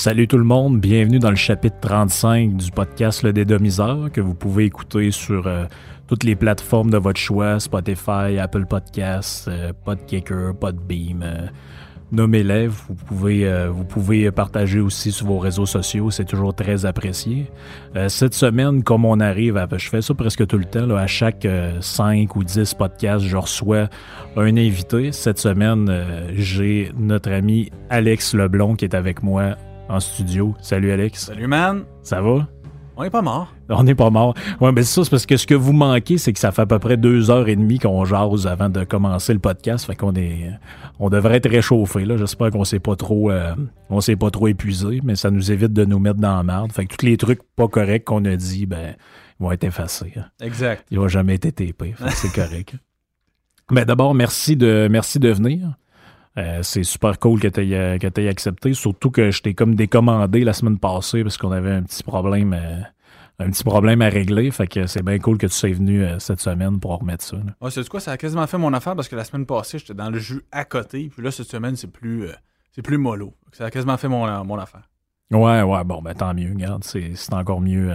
Salut tout le monde, bienvenue dans le chapitre 35 du podcast Le Dédomiseur que vous pouvez écouter sur euh, toutes les plateformes de votre choix, Spotify, Apple Podcasts, euh, Podkicker, Podbeam. Euh, nommez-les, vous pouvez, euh, vous pouvez partager aussi sur vos réseaux sociaux, c'est toujours très apprécié. Cette semaine, comme on arrive, je fais ça presque tout le temps, à chaque 5 ou 10 podcasts, je reçois un invité. Cette semaine, j'ai notre ami Alex Leblond qui est avec moi en studio. Salut Alex. Salut man, Ça va? on est pas mort. On n'est pas mort. Ouais, mais c'est ça, c'est parce que ce que vous manquez, c'est que ça fait à peu près deux heures et demie qu'on jase avant de commencer le podcast. Fait qu'on est, on devrait être réchauffé, là. J'espère qu'on s'est pas trop, euh, on s'est pas trop épuisé, mais ça nous évite de nous mettre dans la merde. Fait que tous les trucs pas corrects qu'on a dit, ben, ils vont être effacés. hein. Exact. Ils n'ont jamais été TP. C'est correct. Mais d'abord, merci de, merci de venir. Euh, c'est super cool que tu aies, accepté, surtout que je t'ai comme décommandé la semaine passée parce qu'on avait un petit problème, euh, un petit problème à régler. Fait que c'est bien cool que tu sois venu euh, cette semaine pour remettre ça. là. Ouais, c'est quoi, ça a quasiment fait mon affaire parce que la semaine passée, j'étais dans le jus à côté, puis là cette semaine, c'est plus euh, c'est plus mollo. Ça a quasiment fait mon, euh, mon affaire. Ouais, ouais, bon, ben tant mieux, regarde, c'est c'est encore mieux.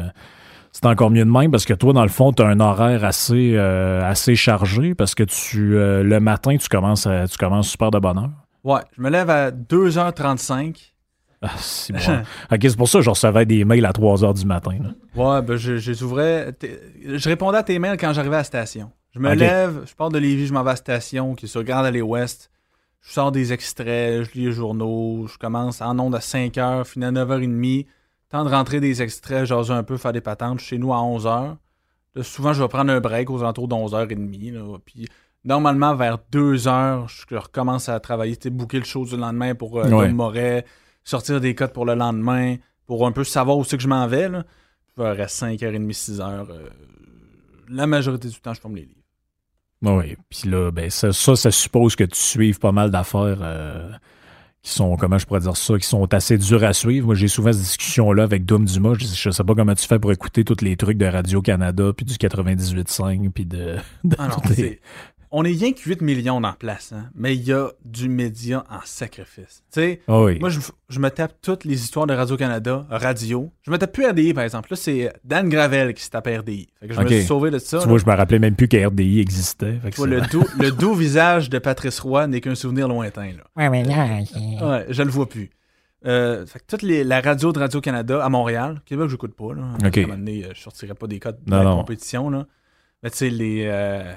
C'est encore mieux de même parce que toi, dans le fond, tu as un horaire assez, euh, assez chargé parce que tu euh, le matin, tu commences, à- tu commences super de bonne heure. Ouais, je me lève à 2h35. Ah, c'est bon. ok, c'est pour ça que je recevais des mails à 3 heures du matin. là. Ouais, ben je, je les ouvrais. Je répondais à tes mails quand j'arrivais à la station. Je me lève, je pars de Lévis, je m'en vais à la station qui est sur Grande Allée Ouest. Je sors des extraits, je lis les journaux, je commence en ondes à 5h, finis à 9h30. Temps de rentrer des extraits, jaser un peu, faire des patentes. Chez nous à 11h. Là, souvent, je vais prendre un break aux alentours de 11h30. là. Puis normalement, vers 2h, je recommence à travailler, tu booker le show du lendemain pour euh, Ouais. Moret, sortir des codes pour le lendemain, pour un peu savoir où c'est que je m'en vais. Là. Rester 5h30, 6h. euh, la majorité du temps, je forme les livres. Oui, puis là, ben ça, ça, ça suppose que tu suives pas mal d'affaires euh, qui sont, comment je pourrais dire ça, qui sont assez dures à suivre. Moi, j'ai souvent cette discussion-là avec Dom Dumas. Je, dis, je sais pas comment tu fais pour écouter tous les trucs de Radio-Canada, puis du 98.5, puis de... de Ah non, les- On est rien que 8 millions en place, hein, mais il y a du média en sacrifice. Tu sais, Ah oui. moi, je, je me tape toutes les histoires de Radio-Canada, radio. Je me tape plus RDI, par exemple. Là, c'est Dan Gravel qui se tape RDI. Fait que je me suis sauvé de ça. tu là. vois, je me rappelais même plus que RDI existait. Fait que Tu vois, c'est- le, doux, le doux visage de Patrice Roy n'est qu'un souvenir lointain. Là. Ouais, mais là, c'est- Ouais, je le vois plus. Euh, fait que toute les- la radio de Radio-Canada à Montréal, Québec, je n'écoute pas. Là. Ok. À un moment donné, euh, je sortirais pas des codes de Non, la non. compétition. Là. Mais tu sais, les euh,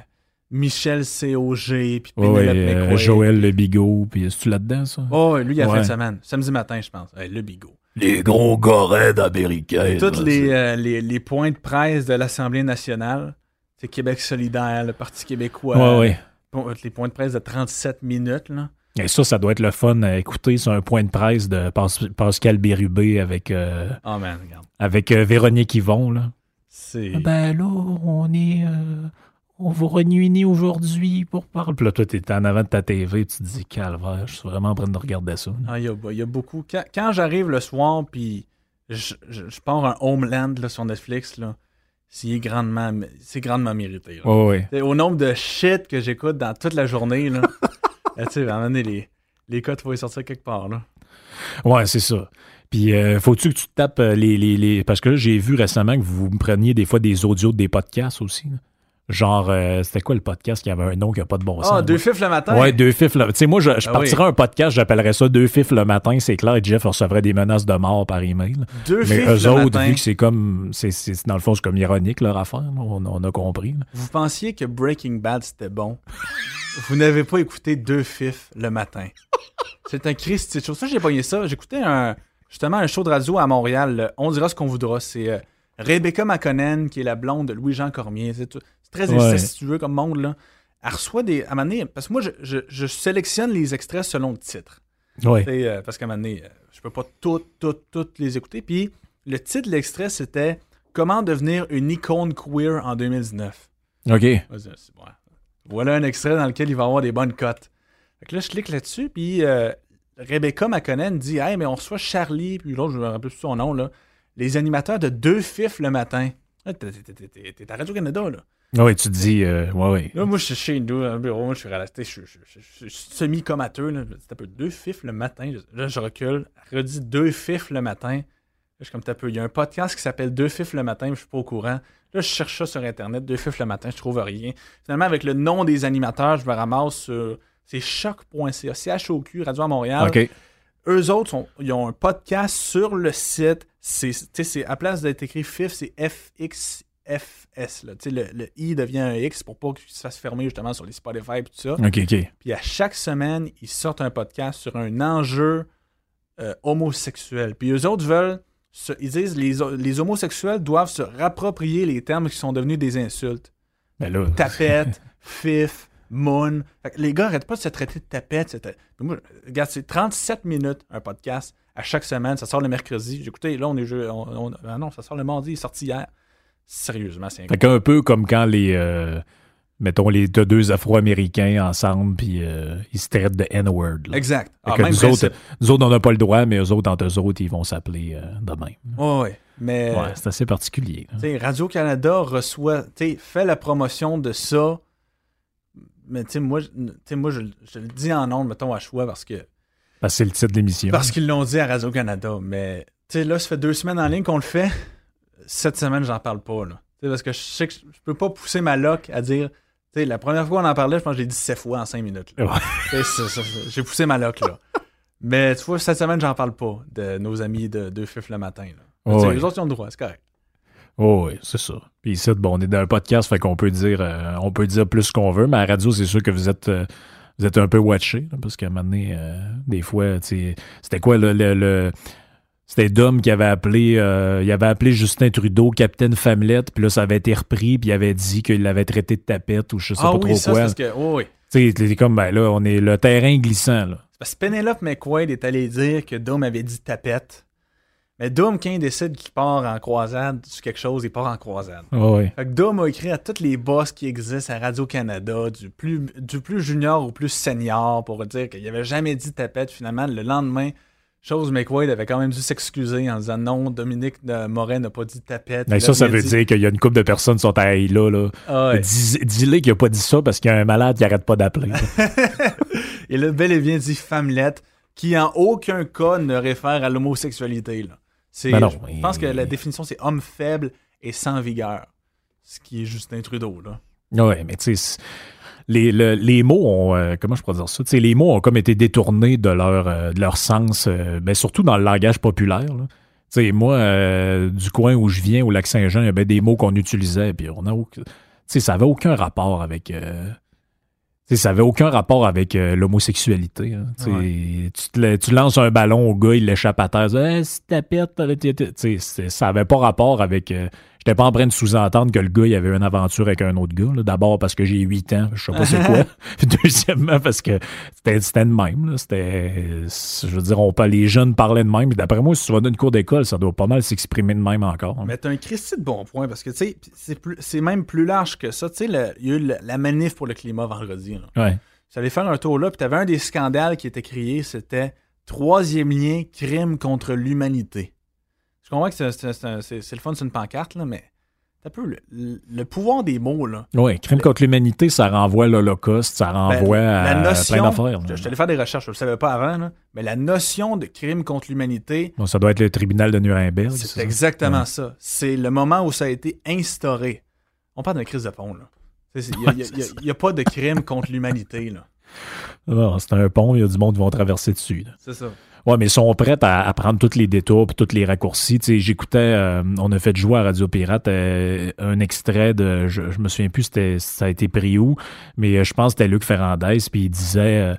Michel COG, puis ouais, euh, McQuaid. Joël Le Bigot, puis est-tu là-dedans, ça? Oh, lui, il a Ouais. fait une semaine. Samedi matin, je pense. Hey, le bigot. Les gros gorets américains. Toutes les, euh, les, les points de presse de l'Assemblée nationale, c'est Québec solidaire, le Parti québécois. Ouais, ouais. Pon- Les points de presse de 37 minutes. Là. Et ça, ça doit être le fun à écouter. C'est un point de presse de Pas- Pascal Bérubé avec, euh, Oh man, regarde. avec euh, Véronique Yvon, là. C'est. Ah ben là, on est. on va réunir aujourd'hui pour parler. Puis là, toi, t'es en avant de ta TV, tu te dis, calvaire, je suis vraiment en train de regarder ça. là. Ah, il y, a, il y a beaucoup. Quand, quand j'arrive le soir, puis je, je, je pars un Homeland là, sur Netflix, là, c'est grandement, c'est grandement mérité. là. T'sais, Au nombre de shit que j'écoute dans toute la journée, là, euh, tu sais, à un moment donné, les, les codes, faut les sortir quelque part. Là. Ouais, c'est ça. Puis, euh, faut-tu que tu te tapes euh, les, les, les- Parce que là, j'ai vu récemment que vous me preniez des fois des audios de des podcasts aussi. là. Genre, euh, c'était quoi le podcast qui avait un nom qui n'a pas de bon sens? Ah, deux fifs le matin? Ouais, deux fifs. là. Tu sais, moi, je, je Ah partirais un podcast, j'appellerais ça deux fifs le matin. C'est clair, Jeff recevrait des menaces de mort par email. Deux Mais fifs eux le autres, matin. vu que c'est comme. c'est c'est- dans le fond, c'est comme ironique leur affaire. là. On, on a compris. là. Vous pensiez que Breaking Bad c'était bon? Vous n'avez pas écouté deux fifs le matin. C'est un Christy de show. Ça, j'ai pogné ça. J'écoutais un, justement un show de radio à Montréal. le On dira ce qu'on voudra. C'est euh, Rebecca McConnell, qui est la blonde de Louis-Jean Cormier. C'est très Ouais. incestueux comme monde. Là. Elle reçoit des. À un moment donné, parce que moi, je, je- je sélectionne les extraits selon le titre. Ouais. Tu euh, parce qu'à un moment donné, euh, je peux pas toutes, toutes, toutes les écouter. Puis le titre de l'extrait, c'était Comment devenir une icône queer en 2019. OK. Voilà un extrait dans lequel il va avoir des bonnes cotes. Fait que là, je clique là-dessus, puis euh, Rebecca McConnell dit Hey, mais on reçoit Charlie, puis l'autre, je me rappelle plus son nom, là, les animateurs de deux fifs le matin. Là, t'es- à Radio-Canada, là. Ah oui, tu te dis, euh, ouais, ouais. Là, moi, je suis chez nous, un bureau, je suis resté, je, suis semi-comateux. là. C'est un peu deux fifs le matin. Là, je recule. Redis deux fifs le matin. Je suis comme t'as peu. Il y a un podcast qui s'appelle Deux fifs le matin, mais je suis pas au courant. Là, je cherche ça sur Internet, deux fifs le matin, je trouve rien. Finalement, avec le nom des animateurs, je me ramasse sur. C'est choc.ca, CHOQ, Radio à Montréal. OK. Eux autres, sont- ils ont un podcast sur le site. C'est, à place d'être écrit FIF, c'est FXFS. Là. Le, le I devient un X pour pas qu'il se fasse fermer justement sur les Spotify et tout ça. Puis à chaque semaine, ils sortent un podcast sur un enjeu euh, homosexuel. Puis eux autres veulent. ils disent les, les homosexuels doivent se rapproprier les termes qui sont devenus des insultes. Ben là, Tapette, fif, moon. Fait que les gars arrêtent pas de se traiter de tapette. Moi, regarde, c'est 37 minutes un podcast à chaque semaine. Ça sort le mercredi. Écouté, là, on est jeu. on- on- ah non, ça sort le mardi, il est sorti hier. Sérieusement, c'est fait qu'un peu comme quand les, euh, mettons, les deux Afro-Américains ensemble, puis euh, ils se traitent de N-word. Exact. Ah, même nous, autres, nous autres, on n'a pas le droit, mais eux autres, entre eux autres, ils vont s'appeler euh, de même. Ouais, ouais. Mais Ouais, c'est assez particulier. Radio-Canada reçoit, fait la promotion de ça. Mais tu sais, moi, moi je, je le dis en ondes, mettons, à choix, parce que Parce que c'est le titre de l'émission. Parce qu'ils l'ont dit à Radio-Canada. Mais, tu sais, là, ça fait deux semaines en ligne qu'on le fait. Cette semaine, j'en parle pas, là. Tu sais, parce que je sais que je peux pas pousser ma loc à dire. Tu sais, la première fois qu'on en parlait, je pense que je l'ai dit sept fois en cinq minutes. Ouais. J'ai poussé ma loc, là. Mais tu vois, cette semaine, j'en parle pas de nos amis de Deux Fifs le matin. Là. Ouais. Les autres, ils ont le droit, c'est correct. Oh, oui, c'est ça. Puis ici, bon, on est dans un podcast, fait qu'on peut dire euh, on peut dire plus ce qu'on veut, mais à la radio, c'est sûr que vous êtes euh, vous êtes un peu watché, parce qu'à un moment donné, euh, des fois, c'était quoi le, le, le- c'était Dom qui avait appelé euh, il avait appelé Justin Trudeau Capitaine Famelette, puis là, ça avait été repris, puis il avait dit qu'il l'avait traité de tapette ou je sais ah pas oui, trop ça, c'est quoi. que. Oui, oui. Tu sais, comme ben là, on est le terrain glissant là. Parce que Penelope McQuaid est allé dire que Dom avait dit tapette. Mais Dom, quand il décide qu'il part en croisade sur quelque chose, il part en croisade. Oh, oui. Fait que Dom a écrit à tous les boss qui existent à Radio-Canada, du plus, du plus junior au plus senior, pour dire qu'il avait jamais dit tapette. Finalement, le lendemain, chose McQuaid avait quand même dû s'excuser en disant non, Dominique Moret n'a pas dit tapette. Ben, Il ça, a ça veut dit- dire qu'il y a une couple de personnes qui sont à là. là. Ah ouais. Dis-le qu'il a pas dit ça parce qu'il y a un malade qui arrête pas d'appeler. Et là, bel et bien dit femmelette, qui en aucun cas ne réfère à l'homosexualité. là. Ben non, je pense que la définition, c'est homme faible et sans vigueur. Ce qui est Justin Trudeau, là. Ouais, mais tu sais, les, le- les mots ont, euh, comment je pourrais dire ça? Les mots ont comme été détournés de leur, euh, de leur sens, euh, ben, surtout dans le langage populaire. là. Tu sais, moi, du coin où je viens, au lac Saint-Jean, il y avait des mots qu'on utilisait, puis on a aucun- tu sais, ça avait aucun rapport avec. Euh, tu sais, ça avait aucun rapport avec euh, l'homosexualité. hein. Tu Tu, te la- tu lances un ballon au gars, il l'échappe à terre. Hey, si t'as- ça avait pas rapport avec. euh, J'étais pas en train de sous-entendre que le gars, il avait une aventure avec un autre gars. D'abord parce que j'ai 8 ans, je sais pas c'est quoi. Deuxièmement parce que c'était de même. C'était, je veux dire, on, les jeunes parlaient de même. D'après moi, si tu vas dans une cour d'école, ça doit pas mal s'exprimer de même encore. Mais t'as un Christy de bon point, parce que, tu sais, c'est, même plus large que ça. Tu sais, il y a eu le- la manif pour le climat vendredi, là. Ouais. Tu allais faire un tour là, puis t'avais un des scandales qui était crié, c'était troisième lien, crime contre l'humanité. Je comprends que c'est, c'est- c'est- c'est- c'est le fun sur une pancarte, là, mais t'as peu le, pouvoir des mots, là. Oui, crime contre l'humanité, ça renvoie à l'Holocauste, ça renvoie Ben, à la notion, plein d'affaires. Je, je suis allé faire des recherches, je le savais pas avant, là, mais la notion de crime contre l'humanité, Bon, ça doit être le tribunal de Nuremberg. c'est exactement Ouais. ça. C'est le moment où ça a été instauré. On parle d'un crise de pont. Il n'y a, pas de crime contre l'humanité, là. Non, c'est un pont, il y a du monde qui vont traverser dessus. C'est ça. Ouais, mais ils sont prêts à, à prendre tous les détours et tous les raccourcis. Tu sais, j'écoutais, euh, on a fait jouer à Radio Pirate euh, un extrait de, je, je me souviens plus c'était, ça a été pris où, mais euh, je pense que c'était Luc Ferrandez, puis il disait, euh,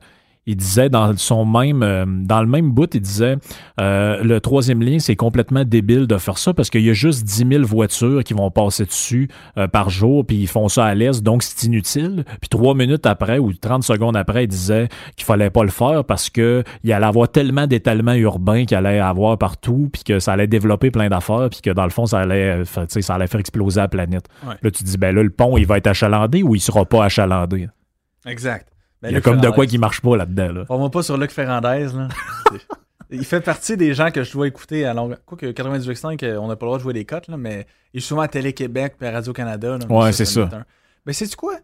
il disait dans son même, euh, dans le même bout, il disait, euh, le troisième lien, c'est complètement débile de faire ça parce qu'il y a juste 10 000 voitures qui vont passer dessus euh, par jour, puis ils font ça à l'est, donc c'est inutile. Puis trois minutes après ou 30 secondes après, il disait qu'il fallait pas le faire parce que il allait avoir tellement d'étalements urbains qu'il allait avoir partout, puis que ça allait développer plein d'affaires, puis que dans le fond, ça allait, ça allait faire exploser la planète. Ouais. Là, tu dis, ben là, le pont, il va être achalandé ou il sera pas achalandé? Exact. Ben, Il y a Luc comme de quoi qui marche pas là-dedans. Là. On va pas sur Luc Ferrandez, là. Il fait partie des gens que je dois écouter à longue. Quoi que 98.5, euh, on n'a pas le droit de jouer des cotes, là, mais il est souvent à Télé-Québec et à Radio-Canada. Ouais, c'est ça. Mais c'est quoi?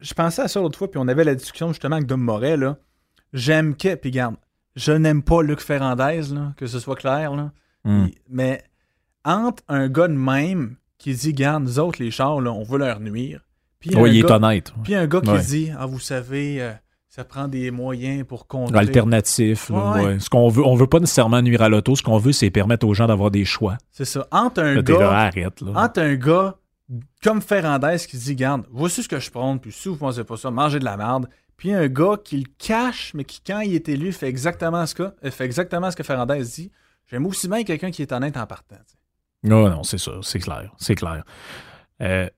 Je pensais à ça l'autre fois, puis on avait la discussion justement avec Dom Moret. là. J'aime que, puis garde, je n'aime pas Luc Ferrandez, là, que ce soit clair. Là. Hmm. Il- Mais entre un gars de même qui dit, garde, nous autres, les chars, là, on veut leur nuire. Puis Oui, il est gars- honnête. puis un gars qui Ouais. dit Ah, vous savez, euh, ça prend des moyens pour contrer. Alternatif. Ouais. Ce qu'on veut, on veut pas nécessairement nuire à l'auto. Ce qu'on veut, c'est permettre aux gens d'avoir des choix. C'est ça. Entre un Là, t'es là, gars, arrête. Là. entre un gars comme Ferrandez qui dit Garde, voici ce que je prends, puis si vous pensez pas ça, mangez de la merde. Puis un gars qui le cache, mais qui, quand il est élu, fait exactement ce que, euh, fait exactement ce que Ferrandez dit. J'aime aussi bien quelqu'un qui est honnête en partant. Non, non, c'est ça, c'est clair, c'est clair. Euh,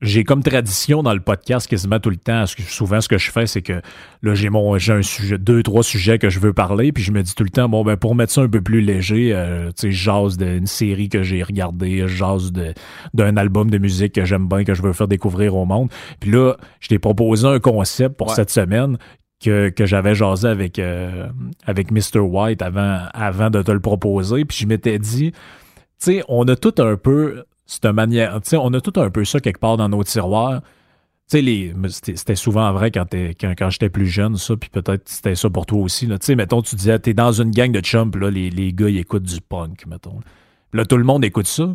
j'ai comme tradition dans le podcast quasiment tout le temps, ce que- souvent ce que je fais, c'est que là, j'ai mon j'ai un sujet, deux, trois sujets que je veux parler, puis je me dis tout le temps, bon, ben pour mettre ça un peu plus léger, euh, tu sais, je jase d'une série que j'ai regardée, je jase de- d'un album de musique que j'aime bien, que je veux faire découvrir au monde. Puis là, je t'ai proposé un concept pour Ouais. cette semaine que, que j'avais jasé avec, euh, avec Mr. White avant, avant de te le proposer, puis je m'étais dit, tu sais, on a tout un peu cette manière, tu sais, on a tout un peu ça quelque part dans nos tiroirs. C'était souvent vrai quand, quand, quand j'étais plus jeune, ça, puis peut-être c'était ça pour toi aussi. là. Mettons, tu disais, t'es dans une gang de chums, puis là, les, les gars, ils écoutent du punk, mettons. Là, tout le monde écoute ça,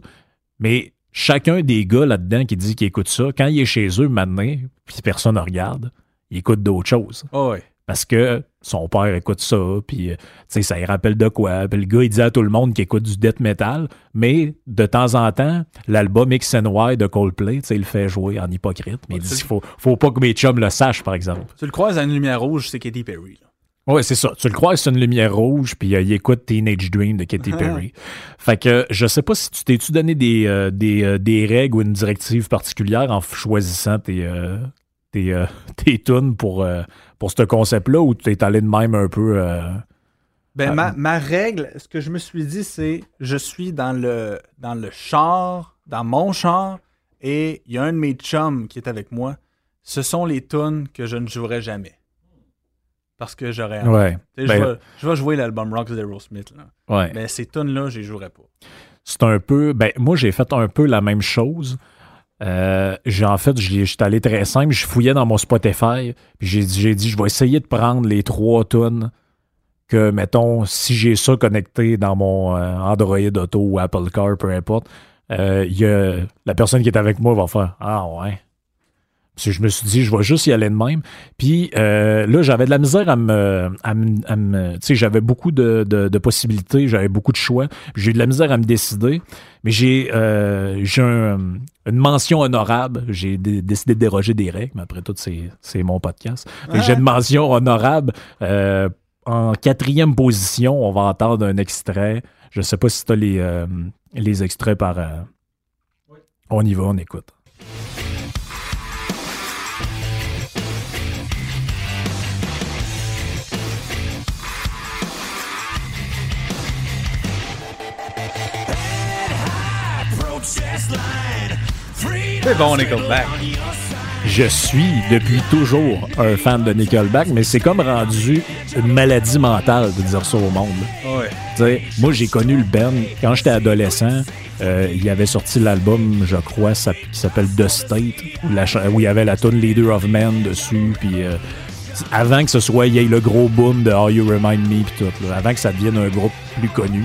mais chacun des gars là-dedans qui dit qu'il écoute ça, quand il est chez eux maintenant, puis personne ne regarde, il écoute d'autres choses. Ah ouais. Parce que son père écoute ça, puis euh, ça y rappelle de quoi. Puis le gars, il dit à tout le monde qu'il écoute du death metal, mais de temps en temps, l'album X and Y de Coldplay, il le fait jouer en hypocrite. Mais il dit qu'il faut, faut pas que mes chums le sachent, par exemple. Tu le croises à une lumière rouge, c'est Katy Perry. là. Ouais, c'est ça. Tu le crois c'est une lumière rouge, puis euh, il écoute Teenage Dream de Katy Perry. fait que je sais pas si tu t'es-tu donné des, euh, des, euh, des règles ou une directive particulière en choisissant tes, tes, euh, tes tunes pour, euh, pour ce concept-là, ou tu es allé de même un peu. euh, Ben, Ah. ma, ma règle, ce que je me suis dit, c'est je suis dans le, dans le char, dans mon char, et il y a un de mes chums qui est avec moi. Ce sont les tunes que je ne jouerai jamais. Parce que j'aurais. Ouais. Sais, Ben, je, vais, je vais jouer l'album Rock d'Aerosmith. Là. ouais. Mais ces tunes-là, je les jouerai pas. C'est un peu. Ben, moi, j'ai fait un peu la même chose. Euh, j'ai en fait, j'étais allé très simple. Je fouillais dans mon Spotify. Puis j'ai dit, dit, je vais essayer de prendre les trois tonnes que, mettons, si j'ai ça connecté dans mon euh, Android Auto ou Apple Car, peu importe, euh, y a, la personne qui est avec moi va faire Ah ouais. Je me suis dit, je vais juste y aller de même. Puis euh, là, j'avais de la misère à me. à me- à me- tu sais, j'avais beaucoup de, de- de possibilités, j'avais beaucoup de choix. J'ai eu de la misère à me décider. Mais j'ai euh, un- une mention honorable. J'ai dé- décidé de déroger des règles, mais après tout, c'est mon podcast. J'ai une mention honorable. euh, en quatrième position, on va entendre un extrait. Je sais pas si tu as les, les extraits par. On y va, on écoute. C'est bon, Nickelback. Je suis depuis toujours un fan de Nickelback, mais c'est comme rendu une maladie mentale de dire ça au monde. Ouais. Moi, j'ai connu le Ben quand j'étais adolescent. euh, il avait sorti l'album, je crois, ça- qui s'appelle The State, où, la cha- où il y avait la tune Leader of Men dessus. Puis euh, avant que ce soit, il y ait le gros boom de How You Remind Me, puis tout. là, avant que ça devienne un groupe plus connu.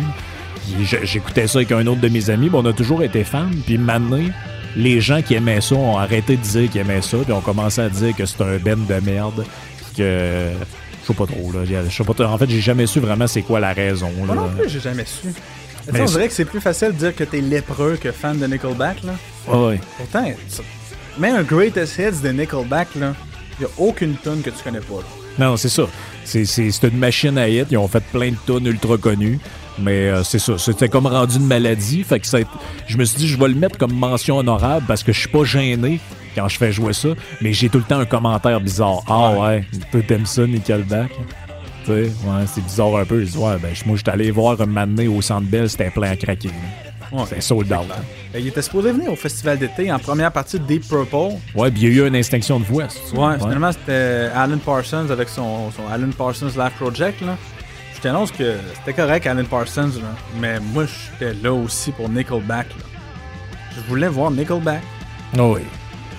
J'écoutais ça avec un autre de mes amis, mais on a toujours été fans. Puis maintenant, les gens qui aimaient ça ont arrêté de dire qu'ils aimaient ça, puis ont commencé à dire que c'est un ben de merde, puis que je sais pas trop là. Je sais pas. En fait, j'ai jamais su vraiment c'est quoi la raison. Moi là. non plus, j'ai jamais su. Mais on c'est- dirait que c'est plus facile de dire que t'es lépreux que fan de Nickelback. Là. Ouais, ouais. Pourtant, même un Greatest Hits de Nickelback, là, y a aucune tune que tu connais pas. là. Non, c'est ça. C'est une machine à hit. Ils ont fait plein de tonnes ultra connues. Mais euh, c'est ça. C'était comme rendu une maladie. Fait que ça je me suis dit, je vais le mettre comme mention honorable parce que je suis pas gêné quand je fais jouer ça. Mais j'ai tout le temps un commentaire bizarre. Ah ouais, t'aimes ça, Nickelback? Tu sais, ouais, c'est bizarre un peu. Je dis, ouais, ben, moi, j'étais allé voir un donné au Centre Bell, c'était plein à craquer. Ouais. C'était sold out. hein. Ben, il était supposé venir au festival d'été en première partie de Deep Purple. Ouais, puis il y a eu une extinction de voix. c'est? Ouais, finalement, c'était Alan Parsons avec son, son Alan Parsons Live Project. Là. T'annonce que c'était correct, Alan Parsons, là, mais moi, j'étais là aussi pour Nickelback. là. Je voulais voir Nickelback. Oh oui.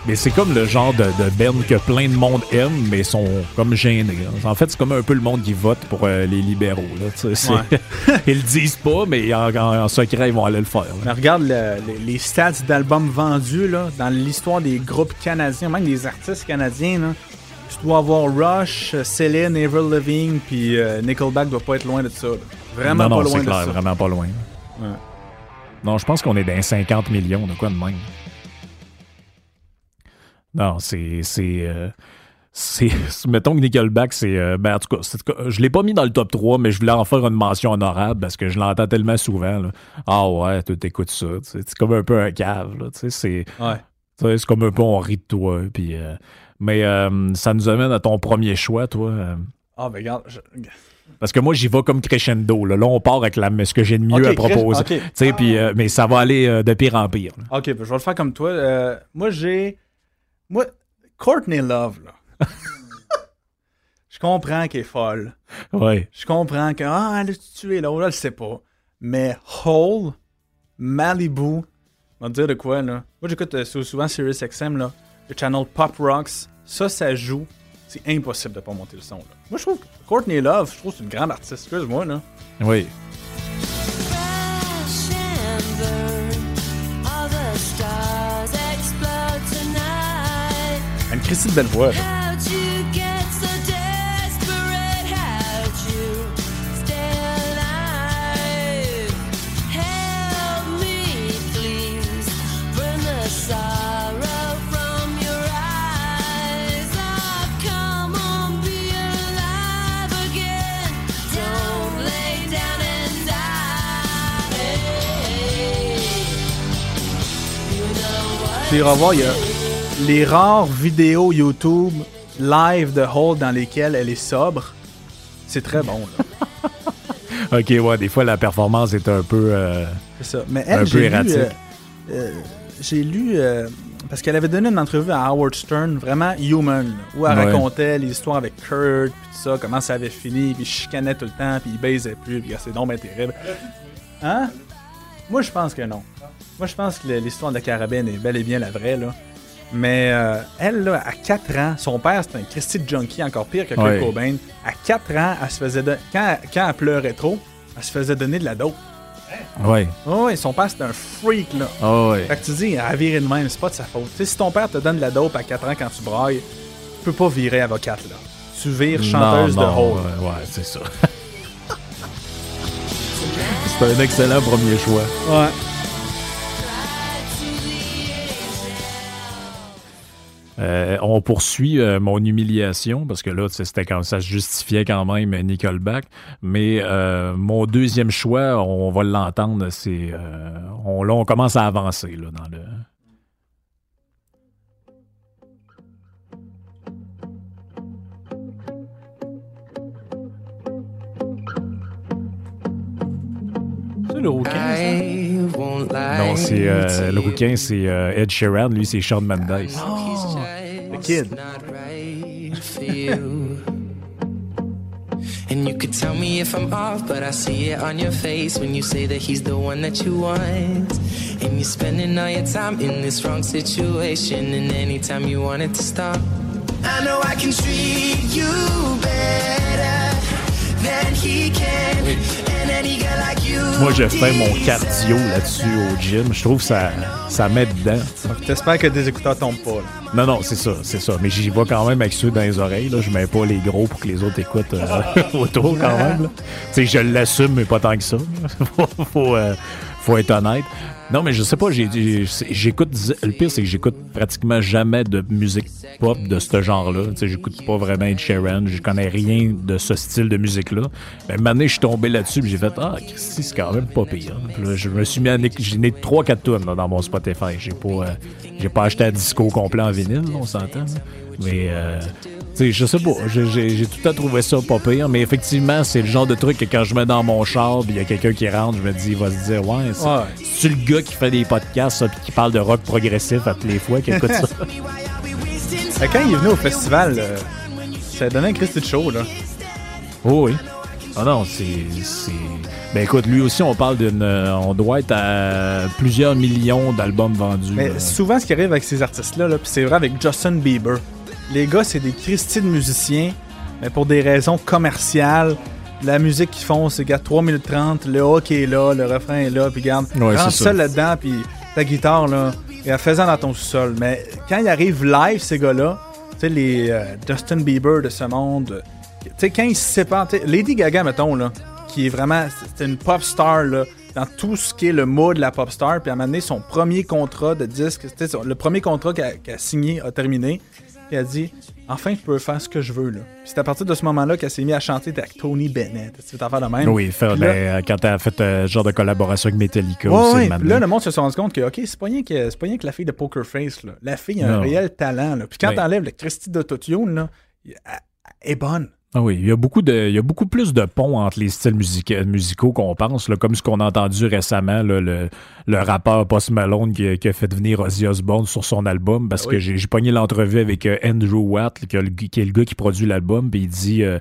Mais c'est comme le genre de, de band que plein de monde aime, mais sont comme gênés. hein. En fait, c'est comme un peu le monde qui vote pour euh, les libéraux. Là, Ouais. ils le disent pas, mais en, en- en secret, ils vont aller le faire. Mais regarde le- les, les stats d'albums vendus là, dans l'histoire des groupes canadiens, même des artistes canadiens. Là, tu dois avoir Rush, Céline, Avril Lavigne, puis euh, Nickelback doit pas être loin de ça. là. Vraiment non, non, pas loin c'est de clair, ça. vraiment pas loin. Ouais. Non, je pense qu'on est dans 50 millions, de quoi de même. Non, c'est. c'est euh, mettons que Nickelback c'est euh, ben en tout cas je l'ai pas mis dans le top 3 mais je voulais en faire une mention honorable parce que je l'entends tellement souvent là. ah ouais tu t'écoutes ça c'est comme un peu un cave c'est Ouais. comme un peu on rit de toi puis euh, mais euh, ça nous amène à ton premier choix toi Ah, ben regarde. je- parce que moi j'y vais comme crescendo là, Là, on part avec la, ce que j'ai de mieux à proposer euh, mais ça va aller euh, de pire en pire là. Ok, ben, je vais le faire comme toi. Euh, moi, j'ai. Moi, Courtney Love, là. je comprends qu'elle est folle. ouais Je comprends que. Ah, elle a tué l'autre, je le sais pas. Mais Hole, Malibu, on va te dire de quoi, là. Moi, j'écoute sou- souvent Sirius XM, là. Le channel Pop Rocks. Ça, ça joue. C'est impossible de pas monter le son, là. Moi, je trouve que Courtney Love, je trouve que c'est une grande artiste. Excuse-moi, là. oui une Christy de belle voix, là. Tu iras voir, il y a les rares vidéos YouTube live de Hole dans lesquelles elle est sobre. C'est très bon, là. ok ouais des fois la performance est un peu euh, C'est ça. Mais elle, j'ai lu, euh, euh, j'ai lu, parce qu'elle avait donné une entrevue à Howard Stern, vraiment human, où elle Ouais. racontait les histoires avec Kurt, puis tout ça, comment ça avait fini, puis chicanait tout le temps, puis il baisait plus, puis c'est donc terrible. Hein? Moi, je pense que non. Moi, je pense que l'histoire de la carabine est bel et bien la vraie, là. Mais euh, elle, là, à 4 ans, son père, c'était un Christy junkie, encore pire que Kurt Ouais. Cobain. À 4 ans, elle se faisait don- quand, quand elle pleurait trop, elle se faisait donner de la dope. ouais Oh, ouais, son père, c'était un freak, là. ah ouais Fait que tu dis, elle a viré de même, c'est pas de sa faute. Tu sais, si ton père te donne de la dope à 4 ans quand tu brailles, tu peux pas virer avocate, là. Tu vires chanteuse non, de Hole. ouais, ouais, c'est ça c'est un excellent premier choix Ouais. Euh, on poursuit euh, mon humiliation parce que là, c'était quand ça se justifiait quand même euh, Nickelback. Mais euh, mon deuxième choix, on va l'entendre, c'est on, là, on commence à avancer là, dans le. C'est le rouquin, ça. I won't lie. Non, c'est euh, le rouquin, c'est euh, Ed Sheeran, lui, c'est Shawn Mendes. Ah, oh, the kid. Not right for you. And you could tell me if I'm off, but I see it on your face when you say that he's the one that you want. And you're spending all your time in this wrong situation, and anytime you want it to stop. I know I can treat you better Moi, je fais mon cardio là-dessus au gym. Je trouve que ça, ça met dedans. T'espères que tes écouteurs tombent pas, là. Non, non, c'est ça, c'est ça. Mais j'y vais quand même avec ceux dans les oreilles. Là. Je mets pas les gros pour que les autres écoutent euh, autour quand même. là. Tu sais, je l'assume, mais pas tant que ça. faut, faut, euh, faut être honnête. Non, mais je sais pas, j'écoute. Le pire, c'est que j'écoute pratiquement jamais de musique pop de ce genre-là. Tu sais, j'écoute pas vraiment Ed Sheeran. Je connais rien de ce style de musique-là. Mais maintenant, je suis tombé là-dessus j'ai fait Ah, Christy, c'est quand même pas pire. Là, je me suis mis à. J'ai né 3-4 tonnes dans mon Spotify. J'ai pas, euh, pas acheté un disco complet en vinyle, on s'entend. Mais. Euh, sais, je sais pas, j'ai- tout à trouvé ça pas pire, mais effectivement, c'est le genre de truc que quand je mets dans mon char, puis il y a quelqu'un qui rentre, je me dis, il va se dire, ouais, c'est Ouais. le gars qui fait des podcasts, ça, puis qui parle de rock progressif à toutes les fois, qui écoute ça? Quand il est venu au festival, euh, ça a donné un Christy de show, là. oh oui. Ah non, c'est. c'est- Ben écoute, lui aussi, on parle d'une. On doit être à plusieurs millions d'albums vendus. Mais là. souvent, ce qui arrive avec ces artistes-là, là, puis c'est vrai avec Justin Bieber, les gars, c'est des Christy de musiciens, mais pour des raisons commerciales. La musique qu'ils font, c'est, gars, 3 minutes 30, le hook est là, le refrain est là, puis garde, Ouais, rentre ça là-dedans, puis ta guitare, là, et en faisant dans ton sous-sol. Mais quand ils arrivent live, ces gars-là, tu sais, les euh, Justin Bieber de ce monde, tu sais, quand ils se séparent, Lady Gaga, mettons, là, qui est vraiment, c'est une pop star, là, dans tout ce qui est le mot de la pop star, puis à un moment donné, son premier contrat de disque, le premier contrat qu'elle qu'elle a signé a terminé, puis elle a dit, enfin, je peux faire ce que je veux, là. Puis c'est à partir de ce moment-là qu'elle s'est mise à chanter avec Tony Bennett, cette affaire de même. Oui, faire, là- ben, quand t'as fait euh, ce genre de collaboration avec Metallica Ouais, aussi, ouais. là, le monde se sont rendu compte que, OK, c'est pas rien que, c'est pas rien que la fille de Poker Face, là. La fille a un Non. réel talent, là. Puis quand Ouais. t'enlèves le Christy d'autotune, là, elle, elle est bonne. Ah oui, il y, a beaucoup de, il y a beaucoup plus de ponts entre les styles musica- musicaux qu'on pense, là, comme ce qu'on a entendu récemment, là, le, le rappeur Post Malone qui, a- qui a fait venir Ozzy Osbourne sur son album, parce Ah que j'ai j'ai pogné l'entrevue avec euh, Andrew Watt, qui, est le- qui est le gars qui produit l'album, puis il dit... euh,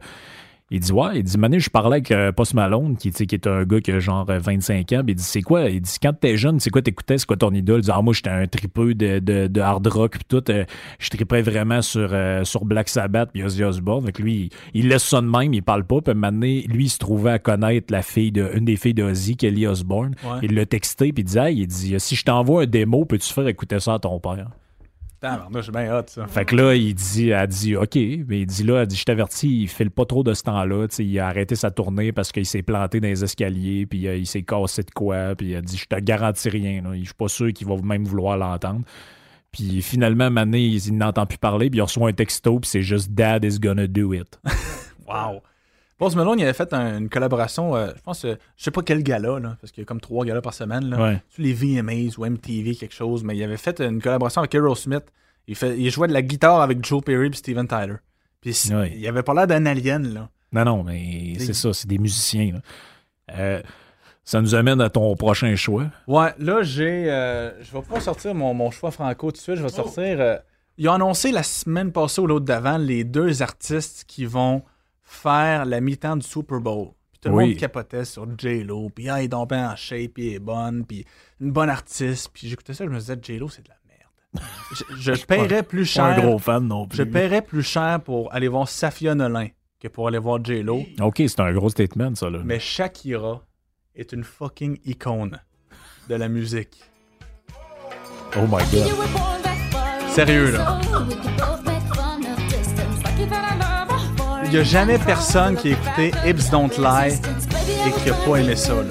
il dit, ouais, il dit, Mané, je parlais avec euh, Post Malone, qui, qui est un gars qui a genre euh, 25 ans, puis il dit, c'est quoi? Il dit, quand t'es jeune, c'est quoi t'écoutais? C'est quoi ton idole? Il dit, ah, moi, j'étais un tripeux de, de, de hard rock, puis tout. euh, je tripais vraiment sur, euh, sur Black Sabbath, puis Ozzy Osbourne. Fait que lui, il, il laisse ça de même, il parle pas, puis donné, lui, il se trouvait à connaître la fille de, une des filles d'Ozzy, Kelly Osbourne. Ouais. Il l'a texté, puis il dit, hey, il dit, si je t'envoie un démo, peux-tu faire écouter ça à ton père? C'est bien hot, ça. Fait que là, il dit, elle dit, OK. Mais il dit là, elle dit, je t'avertis, il file pas trop de ce temps-là. Tu sais, Il a arrêté sa tournée parce qu'il s'est planté dans les escaliers, puis euh, il s'est cassé de quoi. Puis il a dit, je te garantis rien. là. Je suis pas sûr qu'il va même vouloir l'entendre. Puis finalement, Mané, il, il n'entend plus parler, puis il reçoit un texto, puis c'est juste Dad is gonna do it. Wow. Post Malone, il avait fait un- une collaboration, euh, je pense, euh, je sais pas quel gala, là, parce qu'il y a comme trois galas par semaine, là, Ouais. sur les VMAs ou MTV, quelque chose, mais il avait fait une collaboration avec Aerosmith. Il, fait, il jouait de la guitare avec Joe Perry et Steven Tyler. Puis c- Ouais. il avait pas l'air d'un alien, là. Non, non, mais c'est ça, c'est des musiciens. là. Euh, ça nous amène à ton prochain choix. Ouais, là, j'ai. euh, je vais pas sortir mon, mon choix franco tout de suite. Je vais sortir. euh, ils ont annoncé la semaine passée ou l'autre d'avant les deux artistes qui vont faire la mi-temps du Super Bowl. Puis tout le Oui. monde capotait sur J-Lo. Puis ah, il est donc bien en shape, puis elle est bonne. Puis une bonne artiste. Puis j'écoutais ça, je me disais, J-Lo, c'est de la merde. je je paierais plus Je suis pas cher. un gros fan non plus. Je paierais plus cher pour aller voir Safia Nolin que pour aller voir J-Lo. OK, c'est un gros statement, ça. Là. Mais Shakira est une fucking icône de la musique. Oh my God. Sérieux, là. N'y a jamais personne qui a écouté Hips Don't Lie et qui a pas aimé ça. Là.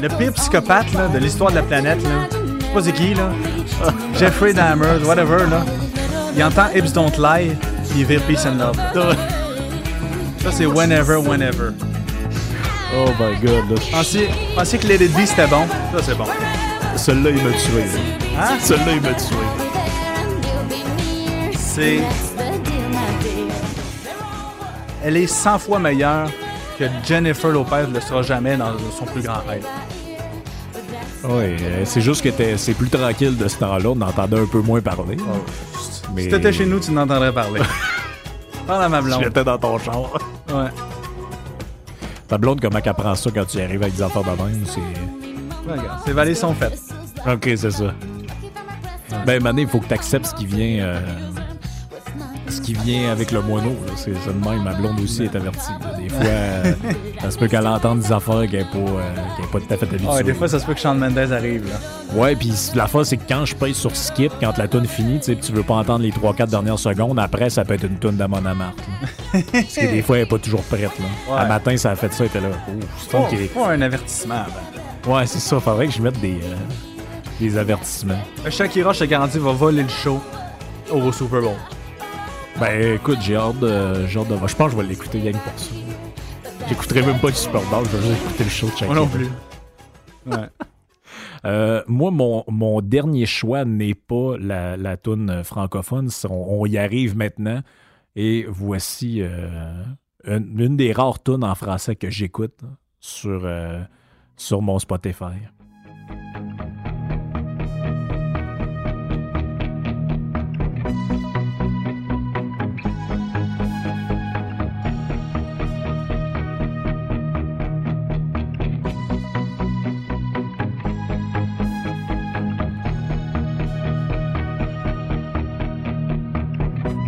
Le pire psychopathe là, de l'histoire de la planète, là, je sais pas c'est qui, là. Jeffrey Dahmer, whatever, là. Il entend Hips Don't Lie, puis il vire Peace and Love. Ça, c'est Whenever, Whenever. Oh my God. Là, Pensez, pensez que Let It Be, c'était bon? Ça, c'est bon. Celui-là, il m'a tué. Hein? Celui-là, il m'a tué. C'est... Elle est 100 fois meilleure que Jennifer Lopez le sera jamais dans son plus grand rêve. Oui, euh, c'est juste que t'es- c'est plus tranquille de ce temps-là. On entendait un peu moins parler. Mais... Si t'étais chez nous, tu n'entendrais parler. Parle à ma Si blonde. j'étais dans ton char. Ouais. Ta blonde, comment qu'elle prend ça quand tu arrives avec des affaires de même? C'est... Regarde, ses valets sont faites. OK, c'est ça. Ben, Mané, il faut que tu acceptes ce qui vient... euh, Ce qui vient avec le moineau. C'est ça de même. Ma blonde aussi est avertie. là. Des fois, euh, ça se peut qu'elle entende des affaires qu'elle n'est pas, euh, pas tout à fait habituée. Ouais, des fois, ça se peut que Shawn Mendes arrive. Là. Ouais, puis la fois, c'est que quand je paye sur skip, quand la tune finit, tu sais, puis tu veux pas entendre les 3-4 dernières secondes, après, ça peut être une tune d'Amon Amarth. là. Parce que des fois, elle est pas toujours prête. Là. Ouais. Un matin, ça a fait ça, elle était là. Oh, c'est qui est- faut un avertissement. Ben. Ouais, c'est ça. Faudrait que je mette des, euh, des avertissements. Shakira, je te garantis, va voler le show au Super Bowl. Ben, écoute, j'ai hâte de. J'ai hâte de. Je pense que je vais l'écouter que pour ça. J'écouterai même pas du Super Bowl, je vais juste écouter le show de Shakira. Moi non plus. Ouais. Euh, moi, mon, mon dernier choix n'est pas la, la toune francophone. On, on y arrive maintenant. Et voici euh, une, une des rares tunes en français que j'écoute sur, euh, sur mon Spotify.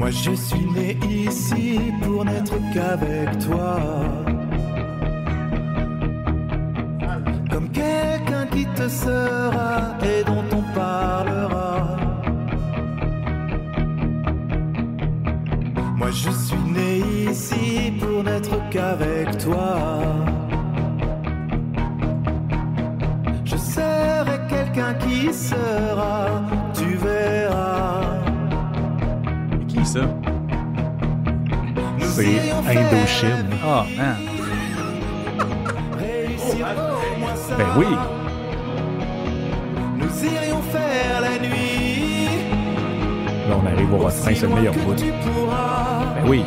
Moi je suis né ici pour n'être qu'avec toi. Comme quelqu'un qui te sera et dont on parlera. Moi je suis né ici pour n'être qu'avec toi. Je serai quelqu'un qui sera, tu verras. Ça? C'est Indochine. Ah, man. Ben oui. Nous irions faire la nuit. Là, on arrive au refrain, c'est le meilleur bout. Ben oui.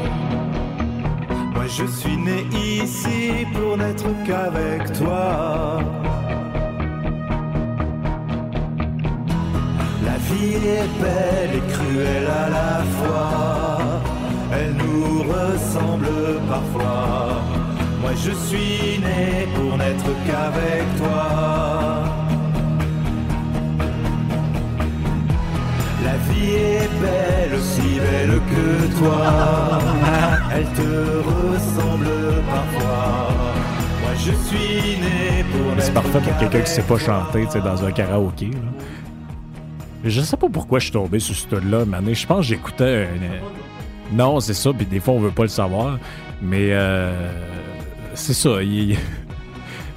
Moi je suis né ici pour n'être qu'avec toi. Vie est belle et cruelle à la fois. Elle nous ressemble parfois. Moi je suis né pour n'être qu'avec toi. La vie est belle, aussi belle que toi. Elle te ressemble parfois. Moi je suis né pour C'est parfait pour quelqu'un qui sait pas chanter, dans un karaoké. Là. Je sais pas pourquoi je suis tombé sur ce là mais je pense que j'écoutais un... Non, c'est ça, puis des fois, on veut pas le savoir. Mais euh, c'est ça. il-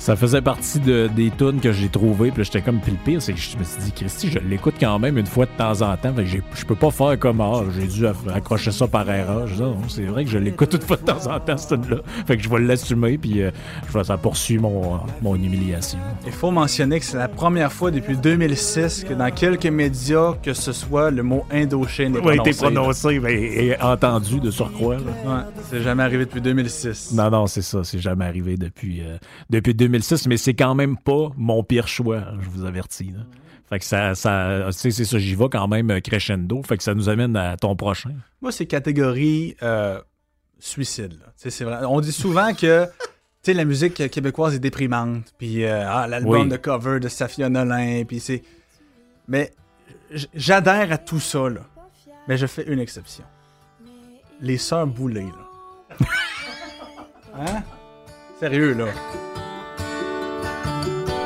Ça faisait partie de, des tunes que j'ai trouvées. Puis j'étais comme. Puis le pire, c'est que je me suis dit, Christy, je l'écoute quand même une fois de temps en temps. Fait que je peux pas faire comme ah, j'ai dû accrocher ça par erreur. Je dis, Non, c'est vrai que je l'écoute une fois de temps en temps, cette tune-là. Fait que je vais l'assumer. Puis euh, je vais, ça poursuit mon, mon humiliation. Il faut mentionner que c'est la première fois depuis 2006 que dans quelques médias, que ce soit, le mot Indochine est Oui, prononcé. été prononcé mais- et entendu de surcroît. là. Ouais, c'est jamais arrivé depuis 2006. Non, non, c'est ça. C'est jamais arrivé depuis, euh, depuis 2006, mais c'est quand même pas mon pire choix, hein, je vous avertis. là. Fait que ça, ça c'est ça, j'y vais quand même euh, crescendo. Fait que ça nous amène à ton prochain. Moi, c'est catégorie euh, suicide. là. Vrai. On dit souvent que la musique québécoise est déprimante. Puis euh, ah, l'album Oui. de cover de Safia Nolin. Puis c'est. Mais j'adhère à tout ça. Là. Mais je fais une exception. Les sœurs boulées. Là. hein? Sérieux, là.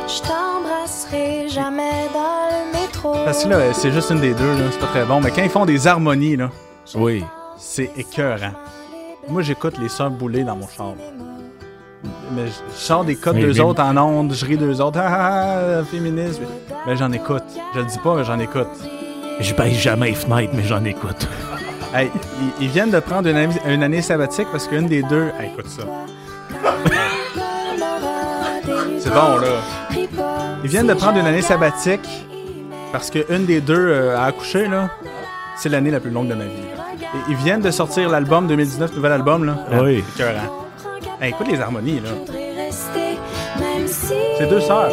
Je t'embrasserai jamais dans le métro. Parce que là, c'est juste une des deux. là. C'est pas très bon. Mais quand ils font des harmonies, là, Oui. c'est écœurant. Moi, j'écoute les sœurs boulées dans mon char. Mais je sors des codes d'eux mais- autres en ondes, je ris d'eux autres, ah, ah, ah, féminisme. Mais j'en écoute. Je le dis pas, mais j'en écoute. Je baisse jamais les fenêtres, mais j'en écoute. Hey, ils, ils viennent de prendre une année, une année sabbatique parce qu'une des deux. Hey, écoute ça. C'est bon, là. Ils viennent de prendre une année sabbatique parce qu'une des deux euh, a accouché, là. C'est l'année la plus longue de ma vie. Et ils viennent de sortir l'album 2019, nouvel album, là. Oui. Hey, écoute les harmonies, là. C'est deux sœurs.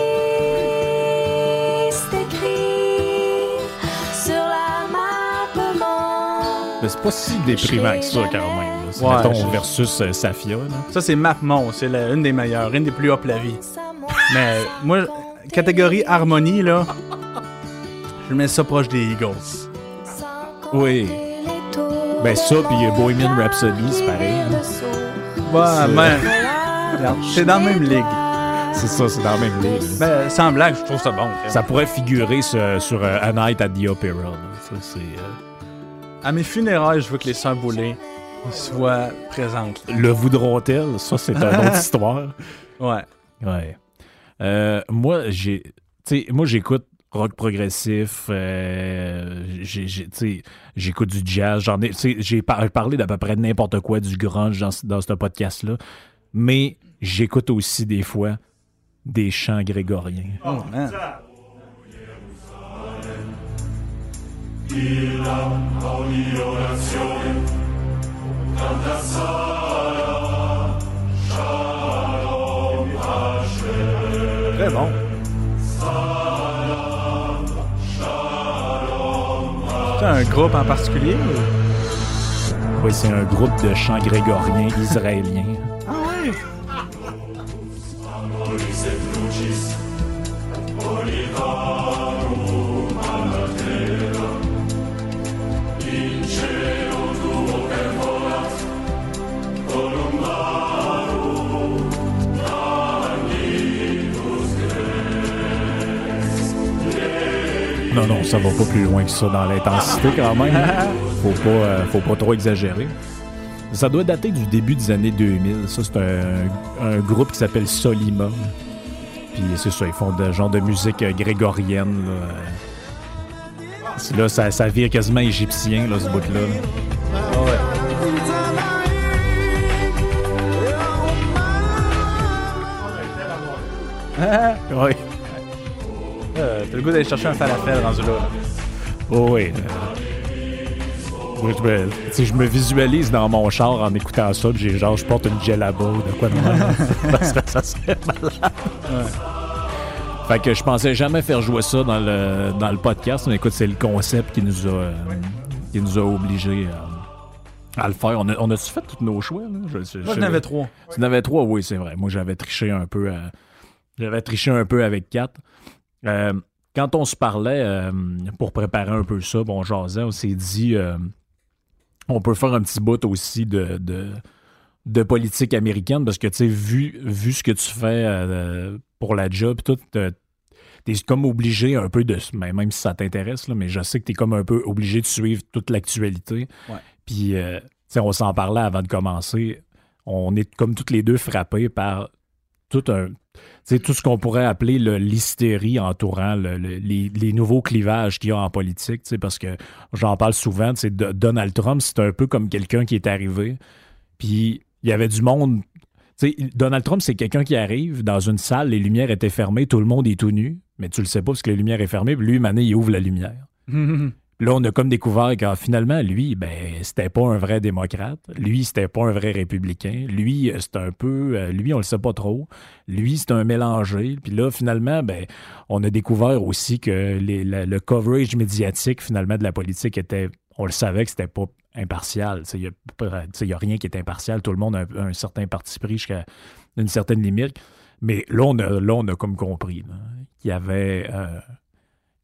C'est pas si déprimant que ça, quand même. là. C'est, Ouais, mettons, je- versus euh, Safia. Là. Ça, c'est Mapmont. C'est une des meilleures, une des plus hop la vie. Mais moi, catégorie harmonie, là, je mets ça proche des Eagles. Oui. Ben ça, puis euh, Bohemian Rhapsody, c'est pareil. hein. Ouais, mais c'est dans la même ligue. C'est ça, c'est dans la même ligue. Ben, sans blague, je trouve ça bon. Ça pourrait figurer sur, sur, euh, A Night at the Opera. là. Ça, c'est, euh, À mes funérailles, je veux que les sœurs Boulay soient présentes. Le voudront-elles? Ça, c'est une autre histoire. Ouais. Ouais. Euh, moi, j'ai. Moi, j'écoute rock progressif. euh, j'écoute du jazz. J'en ai. J'ai par- parlé d'à peu près n'importe quoi, du grunge dans, ce- dans ce podcast-là. Mais j'écoute aussi des fois des chants grégoriens. Oh, man. Très bon. C'est un groupe en particulier? ou- Oui, c'est un groupe de chants grégoriens israéliens. Non, non, ça va pas plus loin que ça dans l'intensité quand même. Faut pas, euh, faut pas trop exagérer. Ça doit dater du début des années 2000. Ça, c'est un, un groupe qui s'appelle Solima. Puis c'est ça, ils font de genre de musique euh, grégorienne. Là, ça, ça vire quasiment égyptien, là, ce bout-là. Oui. T'as le goût d'aller chercher un falafel rendu là. Oh, oui. euh, je, me, visualise dans mon char en écoutant ça, puis j'ai genre, je porte une djellaba ou de quoi de que ça serait malade. Fait que je pensais jamais faire jouer ça dans le, dans le podcast, mais écoute, c'est le concept qui nous a, euh, qui nous a obligés à, à le faire. On a, on a-tu fait tous nos choix? Là? Je- je- Moi, je- j'en avais trois. tu en avais trois, oui, c'est vrai. Moi, j'avais triché un peu. à- J'avais triché un peu avec quatre. Euh, quand on se parlait euh, pour préparer un peu ça, bon, jasait, on s'est dit euh, on peut faire un petit bout aussi de, de, de politique américaine parce que, tu sais, vu, vu ce que tu fais euh, pour la job, tout, t'es comme obligé un peu de. ben, même si ça t'intéresse, mais je sais que t'es comme un peu obligé de suivre toute l'actualité. Ouais. Puis, euh, tu sais, on s'en parlait avant de commencer. On est comme toutes les deux frappés par tout un. Sais, tout ce qu'on pourrait appeler le- l'hystérie entourant le- le- les, nouveaux clivages qu'il y a en politique, parce que j'en parle souvent, de- Donald Trump, c'est un peu comme quelqu'un qui est arrivé, puis il y avait du monde. Donald Trump, c'est quelqu'un qui arrive dans une salle, les lumières étaient fermées, tout le monde est tout nu, mais tu le sais pas parce que la lumière est fermée, puis lui, Mané, il ouvre la lumière. Là, on a comme découvert que finalement, lui, ben, c'était pas un vrai démocrate. Lui, c'était pas un vrai républicain. Lui, euh, c'est un peu. euh, Lui, on le sait pas trop. Lui, c'est un mélangé. Puis là, finalement, ben, on a découvert aussi que le, coverage médiatique, finalement, de la politique était. On le savait que c'était pas impartial. Il n'y a, rien qui est impartial. Tout le monde a un, certain parti pris jusqu'à une certaine limite. Mais là, on a, là, on a comme compris qu'il y avait. euh,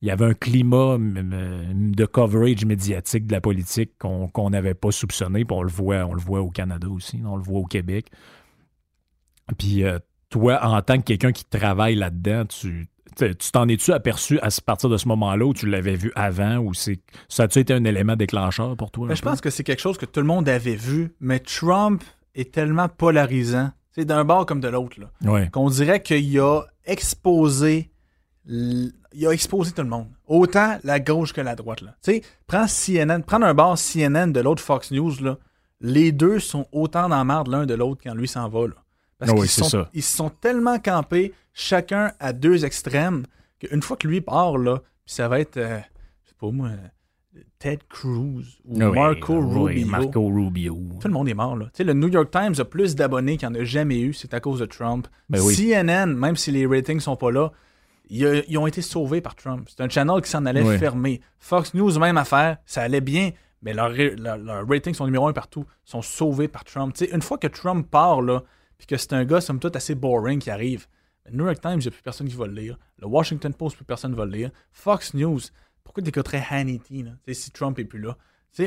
il y avait un climat de coverage médiatique de la politique qu'on n'avait pas soupçonné, puis on le voit, on le voit au Canada aussi, on le voit au Québec. Puis euh, toi, en tant que quelqu'un qui travaille là-dedans, tu t'en es-tu aperçu à partir de ce moment-là où tu l'avais vu avant ou c'est ça a-tu été un élément déclencheur pour toi? Ben, je pense que c'est quelque chose que tout le monde avait vu, mais Trump est tellement polarisant, c'est d'un bord comme de l'autre, là, Ouais. qu'on dirait qu'il a exposé il a exposé tout le monde. Autant la gauche que la droite. Là. Tu sais, prends CNN, prendre un bord CNN de l'autre Fox News, là, les deux sont autant dans la merde l'un de l'autre quand lui s'en va. Là. Parce Ah qu'ils sont, ils se sont tellement campés, chacun à deux extrêmes, qu'une fois que lui part, là, puis ça va être, euh, je sais pas moi, Ted Cruz ou Ah Oui, Marco oui, Rubio. Marco Rubio. Tout le monde est mort. Là. Tu sais, le New York Times a plus d'abonnés qu'il n'y en a jamais eu. C'est à cause de Trump. Ben. CNN, même si les ratings sont pas là, ils, ont été sauvés par Trump. C'est un channel qui s'en allait Oui. fermer. Fox News, même affaire, ça allait bien, mais leurs leur, leur ratings sont numéro un partout. sont sauvés par Trump. Une fois que Trump part, là, puis que c'est un gars, somme toute, assez boring qui arrive, le New York Times, il n'y a plus personne qui va le lire. Le Washington Post, plus personne ne va le lire. Fox News, pourquoi t'écouterais Hannity là, si Trump est plus là?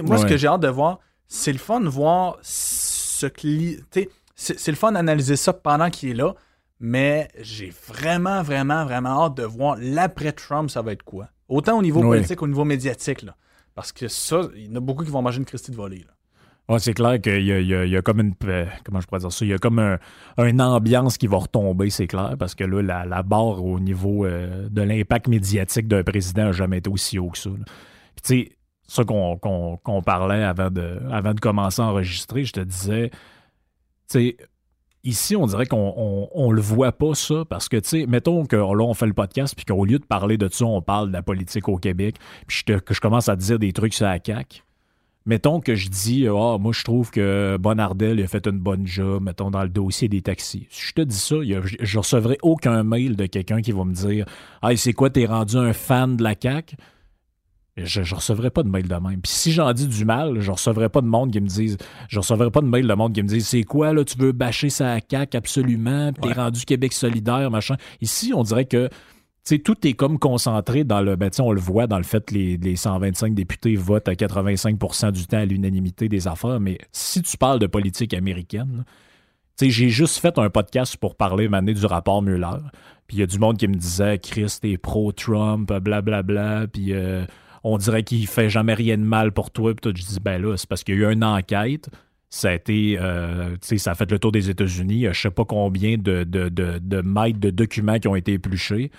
Moi, ce que j'ai hâte de voir, c'est le fun de voir ce cli... tu sais, C'est c'est le fun d'analyser ça pendant qu'il est là, mais j'ai vraiment, vraiment, vraiment hâte de voir l'après-Trump, ça va être quoi. Autant au niveau politique qu'au niveau médiatique. Là. Parce que ça, il y en a beaucoup qui vont manger une Christie de volée. Là. Ouais, c'est clair qu'il y a, y y comme une. euh, Comment je pourrais dire ça? Il y a comme un, une ambiance qui va retomber, c'est clair, parce que là, la, la barre au niveau euh, de l'impact médiatique d'un président n'a jamais été aussi haut que ça. là. Puis, tu sais, ça qu'on parlait avant de, avant de commencer à enregistrer, je te disais, tu sais, ici, on dirait qu'on on, le voit pas, ça, parce que, tu sais, mettons que là, on fait le podcast, puis qu'au lieu de parler de ça, on parle de la politique au Québec, puis que je commence à dire des trucs sur la CAQ. Mettons que je dis, ah, moi, je trouve que Bonardel a fait une bonne job, mettons, dans le dossier des taxis. Si je te dis ça, je je recevrai aucun mail de quelqu'un qui va me dire, ah, c'est quoi, t'es rendu un fan de la CAQ? Je ne recevrai pas de mail de même. Puis si j'en dis du mal, je recevrai pas de monde qui me dise, je recevrai pas de mail de monde qui me dise, c'est quoi, là, tu veux bâcher ça CAQ absolument, puis t'es Ouais. rendu Québec solidaire, machin. Ici, on dirait que tu sais, tout est comme concentré dans le. Ben, on le voit dans le fait que les, les 125 députés votent à 85% du temps à l'unanimité des affaires, mais si tu parles de politique américaine, là, Tu sais, j'ai juste fait un podcast pour parler maintenant du rapport Mueller. Puis il y a du monde qui me disait Chris, t'es pro-Trump, blablabla. Puis euh, on dirait qu'il fait jamais rien de mal pour toi. Puis toi, je dis ben là, c'est parce qu'il y a eu une enquête. Ça a été, euh, tu ça a fait le tour des États-Unis. Je sais pas combien de, de, de, documents qui ont été épluchés.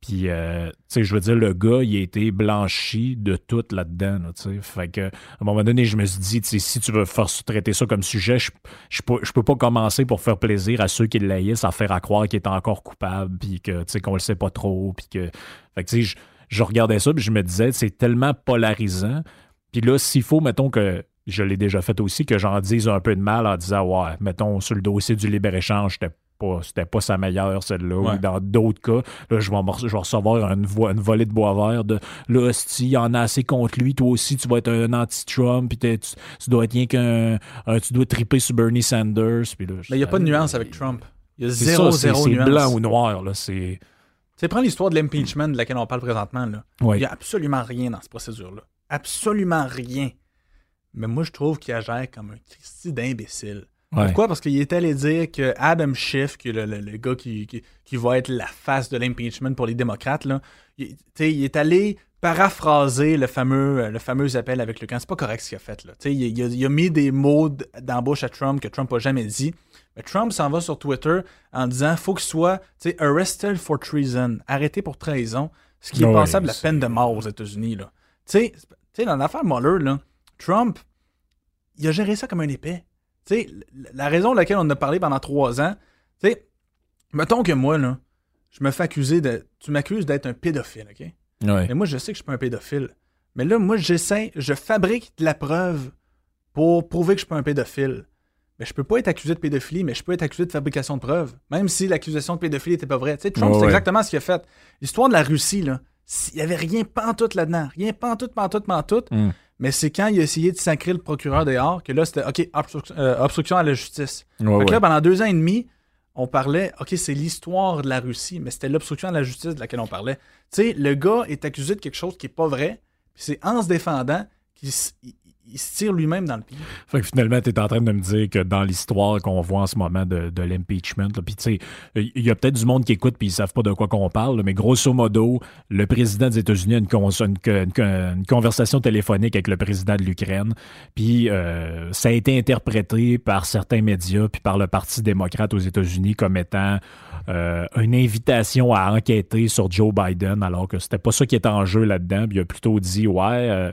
Puis, euh, tu sais, je veux dire, le gars, il a été blanchi de tout là-dedans, tu. Fait que, à un moment donné, je me suis dit, tu si tu veux faire, traiter ça comme sujet, je, je, peux, pas commencer pour faire plaisir à ceux qui le laïssent à faire à croire qu'il est encore coupable, puis que, tu le sait pas trop, puis que... Fait que, tu sais, je, regardais ça, puis je me disais, c'est tellement polarisant. Puis là, s'il faut, mettons que je l'ai déjà fait aussi, que j'en dise un peu de mal en disant, ouais, mettons, sur le dossier du libre-échange, j'étais pas, c'était pas sa meilleure, celle-là. Ouais. Dans d'autres cas, là, je vais, je vais recevoir une, vo- une volée de bois vert de là, si il y en a assez contre lui, toi aussi, tu vas être un anti-Trump, puis tu, tu dois être rien qu'un. un- tu dois triper sur Bernie Sanders. Puis là, Mais il n'y a pas de nuance avec Trump. Il y a C'est zéro, ça, c'est- zéro c'est nuance. blanc ou noir, là. C'est. Tu sais, prends l'histoire de l'impeachment de laquelle on parle présentement. Là. Il n'y a absolument rien dans cette procédure-là. Absolument rien. Mais moi, je trouve qu'il agit comme un Christy d'imbécile. Ouais. Pourquoi? Parce qu'il est allé dire que Adam Schiff, qui est le, le- le gars qui, qui- qui va être la face de l'impeachment pour les démocrates, là, il, il est allé paraphraser le fameux, euh, le fameux appel avec le camp. C'est pas correct ce qu'il a fait. Là. Il, il a, il a mis des mots d- dans la bouche à Trump que Trump n'a jamais dit. Mais Trump s'en va sur Twitter en disant faut qu'il soit tu sais, arrested for treason, arrêté pour trahison, ce qui est Ouais, passable la peine de mort aux États-Unis. là. Tu sais, dans l'affaire Mueller, là, Trump, il a géré ça comme un épais. Tu sais, l- la raison pour laquelle on en a parlé pendant trois ans, tu sais, mettons que moi, là, je me fais accuser de. Tu m'accuses d'être un pédophile, OK? Ouais. Mais moi, je sais que je suis pas un pédophile. Mais là, moi, j'essaie, je fabrique de la preuve pour prouver que je suis pas un pédophile. Mais je peux pas être accusé de pédophilie, mais je peux être accusé de fabrication de preuves. Même si l'accusation de pédophilie était pas vraie. Tu sais, Trump, c'est ouais. exactement ce qu'il a fait. L'histoire de la Russie, là, il y avait rien pantoute là-dedans. Rien pantoute, pantoute, pantoute. Mm. Mais c'est quand il a essayé de sacrer le procureur dehors que là, c'était OK, euh, obstruction à la justice. Ouais, ouais. là, pendant deux ans et demi, on parlait, OK, c'est l'histoire de la Russie, mais c'était l'obstruction à la justice de laquelle on parlait. Tu sais, le gars est accusé de quelque chose qui est pas vrai, puis c'est en se défendant qu'il il- se tire lui-même dans le pied. Fait que finalement, tu es en train de me dire que dans l'histoire qu'on voit en ce moment de, l'impeachment, puis tu sais, il y a peut-être du monde qui écoute puis ils savent pas de quoi qu'on parle, mais grosso modo, le président des États-Unis a une, con- une- une- une conversation téléphonique avec le président de l'Ukraine, puis euh, ça a été interprété par certains médias puis par le Parti démocrate aux États-Unis comme étant euh, une invitation à enquêter sur Joe Biden, alors que c'était pas ça qui était en jeu là-dedans. Puis il a plutôt dit, ouais, euh,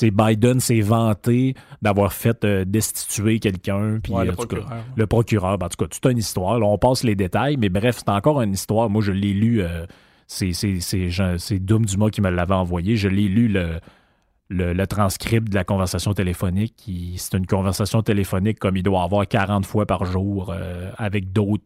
tu sais, Biden s'est vanté d'avoir fait euh, destituer quelqu'un. Puis, Ouais, le cas, procureur. le procureur. Ben, en tout cas, toute une histoire. Là, on passe les détails, mais bref, c'est encore une histoire. Moi, je l'ai lu. euh, c'est c'est- c'est Jean- c'est Doom Dumas qui me l'avait envoyé. Je l'ai lu le, le, le transcript de la conversation téléphonique. C'est une conversation téléphonique comme il doit avoir 40 fois par jour euh, avec d'autres.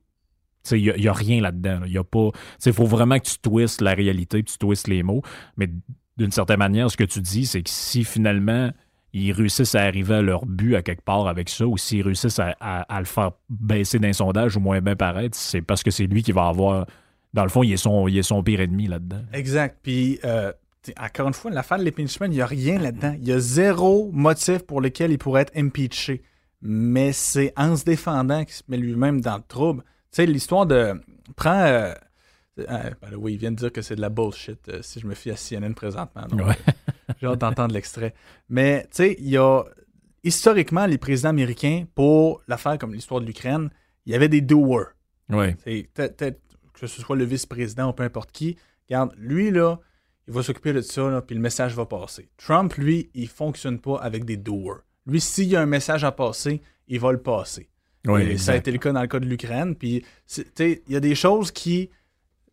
Il n'y a, rien là-dedans. Il y a pas. Il faut vraiment que tu twistes la réalité, que tu twistes les mots. Mais d'une certaine manière, ce que tu dis, c'est que si finalement ils réussissent à arriver à leur but à quelque part avec ça, ou s'ils réussissent à, le faire baisser d'un sondage ou moins bien paraître, c'est parce que c'est lui qui va avoir. Dans le fond, il est son, pire ennemi là-dedans. Exact. Puis, euh, encore une fois, l'affaire de l'impeachment, il n'y a rien là-dedans. Il y a zéro motif pour lequel il pourrait être impeaché. Mais c'est en se défendant qu'il se met lui-même dans le trouble. Tu sais, l'histoire de. Prends. euh, euh, ben oui, il vient de dire que c'est de la bullshit euh, si je me fie à CNN présentement. Donc, Ouais. J'ai hâte d'entendre l'extrait. Mais, tu sais, il y a. Historiquement, les présidents américains, pour l'affaire comme l'histoire de l'Ukraine, il y avait des doers. Ouais. Que ce soit le vice-président ou peu importe qui. Regarde, lui, là, il va s'occuper de ça, là, puis le message va passer. Trump, lui, il fonctionne pas avec des doers. Lui, s'il y a un message à passer, il va le passer. Ouais, Et ça a été le cas dans le cas de l'Ukraine. Puis, tu sais, il y a des choses qui,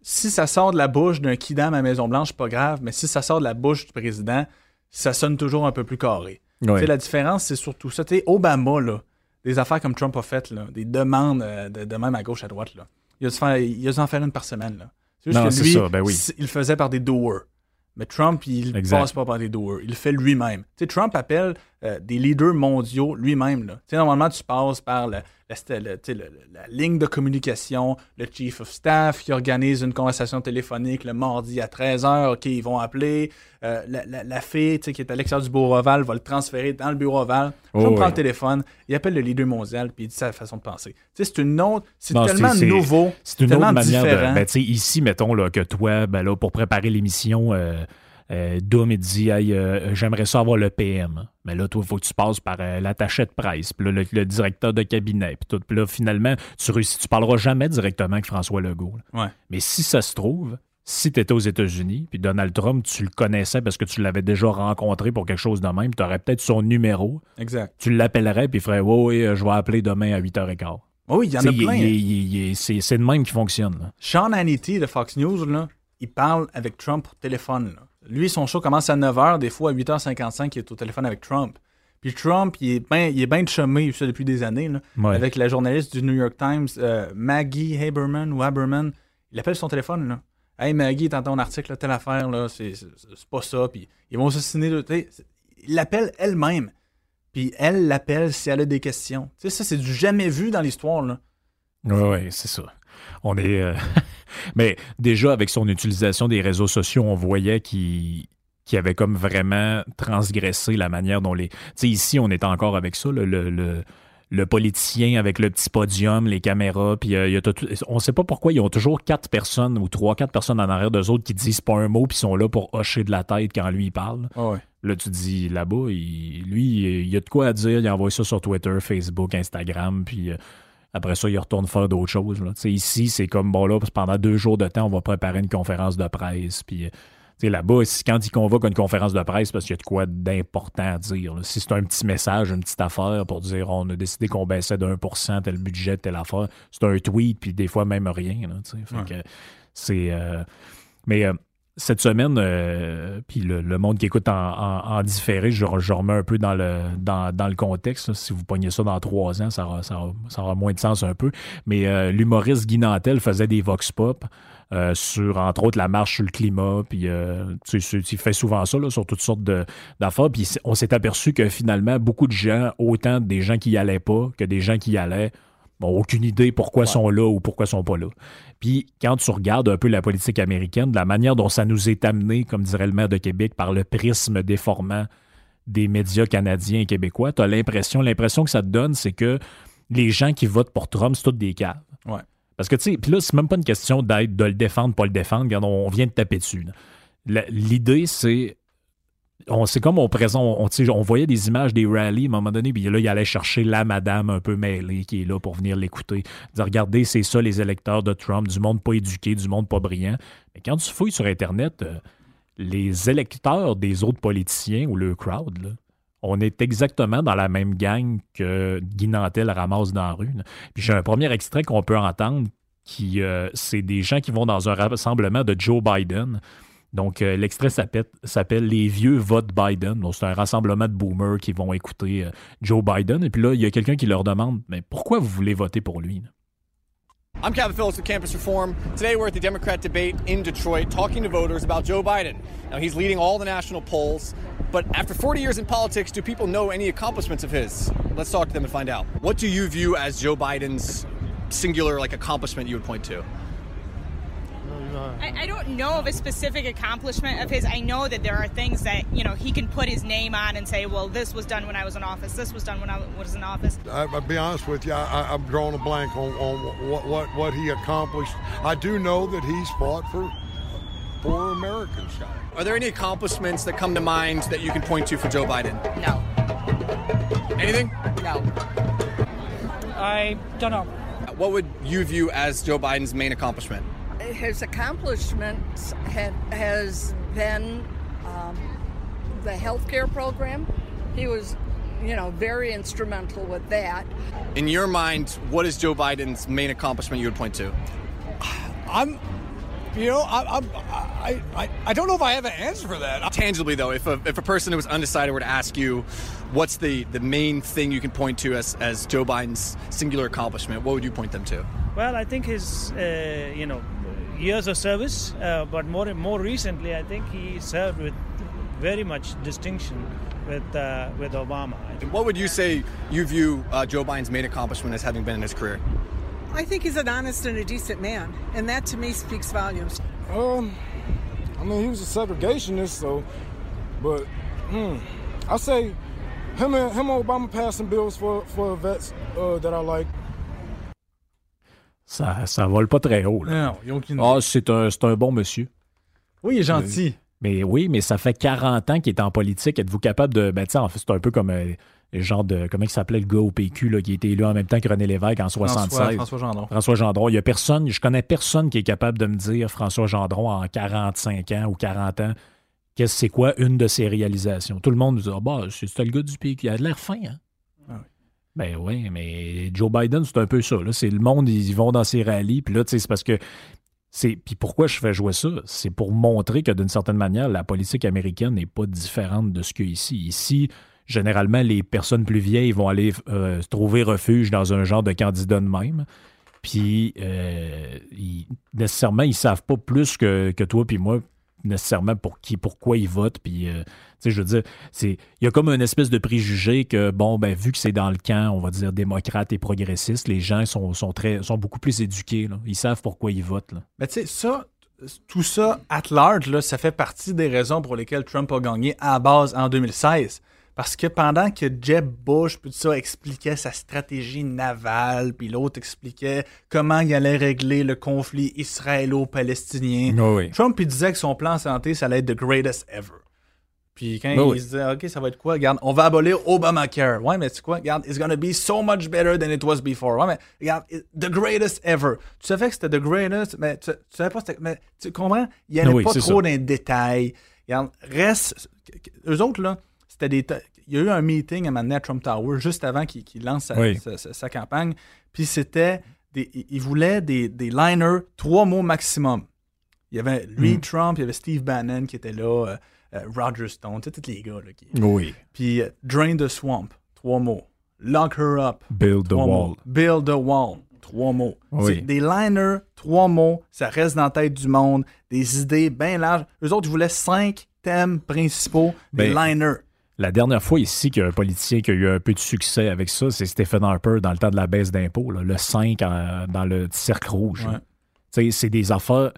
si ça sort de la bouche d'un kidam à Maison-Blanche, c'est pas grave, mais si ça sort de la bouche du président, ça sonne toujours un peu plus carré. Sais, La différence, c'est surtout ça. Tu sais, Obama, là, des affaires comme Trump a faites, là, des demandes euh, de, de même à gauche, à droite, là. il a dû faire, il a dû en faire une par semaine. Là. C'est juste Non, que lui, ça, ben oui. il le faisait par des doers. Mais Trump, il ne passe pas par les doers. Il le fait lui-même. Tu sais, Trump appelle euh, des leaders mondiaux lui-même. là. Tu sais, normalement, tu passes par le- la, le- le- la ligne de communication, le chief of staff qui organise une conversation téléphonique le mardi à 13h. OK, ils vont appeler. Euh, la, la, la fille qui est à l'extérieur du bureau ovale va le transférer dans le bureau ovale. Oh, Trump prend ouais. le téléphone, il appelle le leader mondial, puis il dit sa façon de penser. C'est une autre... C'est tellement nouveau. C'est une tellement autre manière différent. de. Ben, ici, mettons là, que toi, ben, là, pour préparer l'émission, euh, euh, il dit Hey, euh, J'aimerais ça avoir le PM. Mais là, toi, il faut que tu passes par euh, l'attaché de presse, puis là, le, le directeur de cabinet, puis tout. Puis là, finalement, tu réussis, tu parleras jamais directement avec François Legault. Ouais. Mais si ça se trouve, si tu étais aux États-Unis, puis Donald Trump, tu le connaissais parce que tu l'avais déjà rencontré pour quelque chose de même, tu aurais peut-être son numéro, Exact. tu l'appellerais, puis il ferait Ouais, oui, je vais appeler demain à 8h15. Oh oui, il y en a plein. c'est c'est de même qui fonctionne. là. Sean Hannity de Fox News, là, il parle avec Trump au téléphone. là. Lui, son show commence à 9h, des fois à 8h55, il est au téléphone avec Trump. Puis Trump, il est bien il est ben chumé, ça depuis des années, là, Ouais. avec la journaliste du New York Times, euh, Maggie Haberman ou Haberman. Il appelle son téléphone, là. Hey Maggie, t'entends ton article, là, telle affaire, là, c'est pas ça. Puis ils vont sais, c'est- Il l'appelle elle-même. Puis elle l'appelle si elle a des questions. Tu sais, ça, c'est du jamais vu dans l'histoire, là. Oui, ouais, c'est ça. On est. euh, Mais déjà, avec son utilisation des réseaux sociaux, on voyait qu'il avait comme vraiment transgressé la manière dont les. Tu sais, ici, on est encore avec ça, le, le, le- le politicien avec le petit podium, les caméras, puis euh, il y a tout- on sait pas pourquoi ils ont toujours quatre personnes ou trois, quatre personnes en arrière d'eux autres qui disent pas un mot, puis sont là pour hocher de la tête quand lui il parle. Ah ouais. Là, tu dis là-bas, il- lui, il y a de quoi à dire. Il envoie ça sur Twitter, Facebook, Instagram, puis euh, après ça, il retourne faire d'autres choses. là. Ici, c'est comme, bon, là, pendant deux jours de temps, on va préparer une conférence de presse. Puis, euh, là-bas, quand il convoque une conférence de presse, parce qu'il y a de quoi d'important à dire. là. Si c'est un petit message, une petite affaire pour dire on a décidé qu'on baissait pour cent tel budget, telle affaire, c'est un tweet, puis des fois même rien. Là. Fait Ouais. que c'est. euh, mais. euh, cette semaine, euh, puis le, monde qui écoute en, différé, je, remets un peu dans le, contexte. Si vous pognez ça dans trois ans, ça aura, moins de sens un peu. Mais euh, l'humoriste Guy Nantel faisait des vox pop euh, sur, entre autres, la marche sur le climat. Puis, tu sais, il fait souvent ça sur toutes sortes d'affaires. Puis, on s'est aperçu que finalement, beaucoup de gens, autant des gens qui y allaient pas que des gens qui y allaient, n'ont aucune idée pourquoi ils sont là ou pourquoi ils sont pas là. Puis quand tu regardes un peu la politique américaine, de la manière dont ça nous est amené, comme dirait le maire de Québec, par le prisme déformant des médias canadiens et québécois, tu as l'impression, l'impression que ça te donne, c'est que les gens qui votent pour Trump, c'est tous des caves. Ouais. Parce que, tu sais, puis là, c'est même pas une question d'être, de le défendre, pas le défendre. Regarde, on vient de taper dessus. L'idée, c'est. On, c'est comme on présente, on, on voyait des images des rallyes à un moment donné, puis là, il allait chercher la madame un peu mêlée qui est là pour venir l'écouter. Dire, regardez, c'est ça les électeurs de Trump, du monde pas éduqué, du monde pas brillant. Mais quand tu fouilles sur Internet, euh, les électeurs des autres politiciens ou le crowd, on est exactement dans la même gang que Guy Nantel ramasse dans la rue. Puis j'ai un premier extrait qu'on peut entendre qui euh, c'est des gens qui vont dans un rassemblement de Joe Biden. Donc, euh, l'extrait s'appelle, Les vieux votent Biden. C'est un rassemblement de boomers qui vont écouter euh, Joe Biden. Et puis là, il y a quelqu'un qui leur demande Mais pourquoi vous voulez voter pour lui là? I'm Calvin Phillips with Campus Reform. Today we're at the Democrat debate in Detroit talking to voters about Joe Biden. Now he's leading all the national polls, but after 40 years in politics, do people know any accomplishments of his? Let's talk to them and find out. What do you view as Joe Biden's singular like accomplishment you would point to? I, I don't know of a specific accomplishment of his. I know that there are things that you know he can put his name on and say, "Well, this was done when I was in office. This was done when I was in office." I, I'll be honest with you, I, I- I'm drawing a blank on, on what, what, what he accomplished. I do know that he's fought for poor Americans. Are there any accomplishments that come to mind that you can point to for Joe Biden? No, Anything? no. I don't know. What would you view as Joe Biden's main accomplishment? His accomplishments had, has been um, the healthcare program. He was, you know, very instrumental with that. In your mind, what is Joe Biden's main accomplishment you would point to? I'm, you know, I, I'm, I, I, I don't know if I have an answer for that. Tangibly, though, if a, if a person who was undecided were to ask you, what's the, the main thing you can point to as, as Joe Biden's singular accomplishment, what would you point them to? Well, I think his, uh, you know, years of service, uh, but more more recently, I think he served with very much distinction with uh, with Obama. What would you say you view uh, Joe Biden's main accomplishment as having been in his career? I think he's an honest and a decent man, and that to me speaks volumes. Um, I mean, he was a segregationist, so, but hmm, I say him and him and Obama passed some bills for for vets uh, that I like. Ça, ça vole pas très haut. Là. Non, aucune Ah, c'est un, c'est un bon monsieur. Oui, il est gentil. Mais oui, mais ça fait 40 ans qu'il est en politique. Êtes-vous capable de. Ben, tu sais, en fait, c'est un peu comme euh, le genre de. Comment il s'appelait le gars au PQ, là, qui était élu en même temps que René Lévesque en 76. François, François Gendron. François Gendron. Il y a personne, je connais personne qui est capable de me dire François Gendron en 45 ans ou 40 ans, qu'est-ce c'est quoi une de ses réalisations. Tout le monde nous dit Ah, bah, c'est c'était le gars du PQ. Il a de l'air fin, hein? Ben oui, mais Joe Biden, c'est un peu ça. C'est le monde, ils vont dans ses rallyes, puis là, tu sais, c'est parce que. Puis pourquoi je fais jouer ça? C'est pour montrer que d'une certaine manière, la politique américaine n'est pas différente de ce qu'il y a ici. Ici, généralement, les personnes plus vieilles vont aller euh, trouver refuge dans un genre de candidat de même. Puis, euh, ils- nécessairement, ils savent pas plus que, que toi puis moi, nécessairement pour qui, pourquoi ils votent. Puis, euh, je veux dire, c'est, il y a comme une espèce de préjugé que, bon, ben, vu que c'est dans le camp, on va dire, démocrate et progressiste, les gens sont, sont, très, sont beaucoup plus éduqués. là. Ils savent pourquoi ils votent. là. Mais tu sais, ça, tout ça, at large, là, ça fait partie des raisons pour lesquelles Trump a gagné à base en 2016. Parce que pendant que Jeb Bush, tout ça, expliquait sa stratégie navale, puis l'autre expliquait comment il allait régler le conflit israélo-palestinien, oui. Trump il disait que son plan santé, ça allait être the greatest ever. Puis quand Ben il oui. se disait, OK, ça va être quoi? Regarde, on va abolir Obamacare. Ouais, mais c'est quoi? Regarde, it's gonna be so much better than it was before. Ouais, mais regarde, it- the greatest ever. Tu savais que c'était the greatest, mais tu, tu savais pas c'était. Mais tu comprends? Il n'y Ah oui, pas trop ça. dans les détails. Regarde, reste. Eux autres, là, c'était des. Il y a eu un meeting à à Trump Tower juste avant qu'il lance sa, Oui. sa- sa- sa campagne. Puis c'était. Il voulait des, des liners, trois mots maximum. Il y avait lui, Mm. Trump, il y avait Steve Bannon qui était là, euh, Roger Stone, tous les gars. Là, qui... Oui. Puis euh, Drain the Swamp, trois mots. Lock her up, Build the wall. Build the wall, trois mots. Oui. Des liners, trois mots, ça reste dans la tête du monde. Des idées bien larges. Eux autres, ils voulaient cinq thèmes principaux, des Ben, liners. La dernière fois ici qu'il y a un politicien qui a eu un peu de succès avec ça, c'est Stephen Harper dans le temps de la baisse d'impôts, le 5 en- dans le cercle rouge. Ouais. C'est des affaires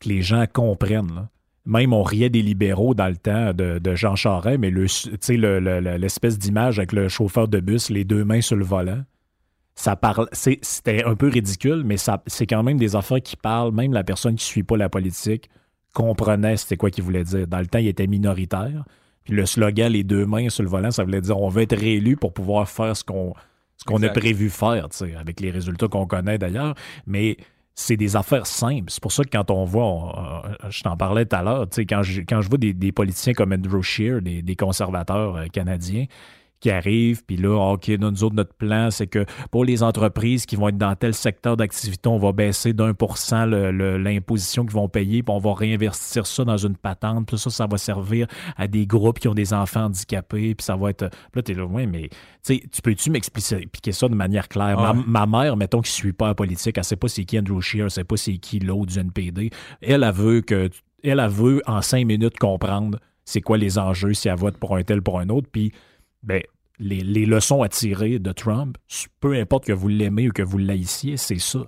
que les gens comprennent. là. Même on riait des libéraux dans le temps de, de Jean Charest, mais le- le- le- l'espèce d'image avec le chauffeur de bus, les deux mains sur le volant, ça parle. C'était un peu ridicule, mais ça, c'est quand même des affaires qui parlent. Même la personne qui ne suit pas la politique comprenait c'était quoi qu'il voulait dire. Dans le temps, il était minoritaire. Puis le slogan les deux mains sur le volant, ça voulait dire on veut être réélu pour pouvoir faire ce qu'on ce qu'on a prévu faire, avec les résultats qu'on connaît d'ailleurs. Mais c'est des affaires simples. C'est pour ça que quand on voit, euh, je t'en parlais tout à l'heure, quand je, quand je vois des, des politiciens comme Andrew Scheer, des, des conservateurs euh, canadiens, qui arrivent, puis là, OK, nous, nous autres, notre plan, c'est que pour les entreprises qui vont être dans tel secteur d'activité, on va baisser d'un pour cent l'imposition qu'ils vont payer, puis on va réinvestir ça dans une patente, puis ça, ça va servir à des groupes qui ont des enfants handicapés, puis ça va être... Puis là, t'es là, ouais, mais tu peux-tu m'expliquer ça de manière claire? Ah. Ma, ma mère, mettons, qui ne suit pas la politique, elle sait pas c'est qui Andrew Scheer, elle sait pas c'est qui l'autre du NPD. Elle, elle veut que... Elle, elle veut, en cinq minutes, comprendre c'est quoi les enjeux si elle vote pour un tel, pour un autre, puis ben, les, les leçons à tirer de Trump, peu importe que vous l'aimez ou que vous l'haïssiez, c'est ça.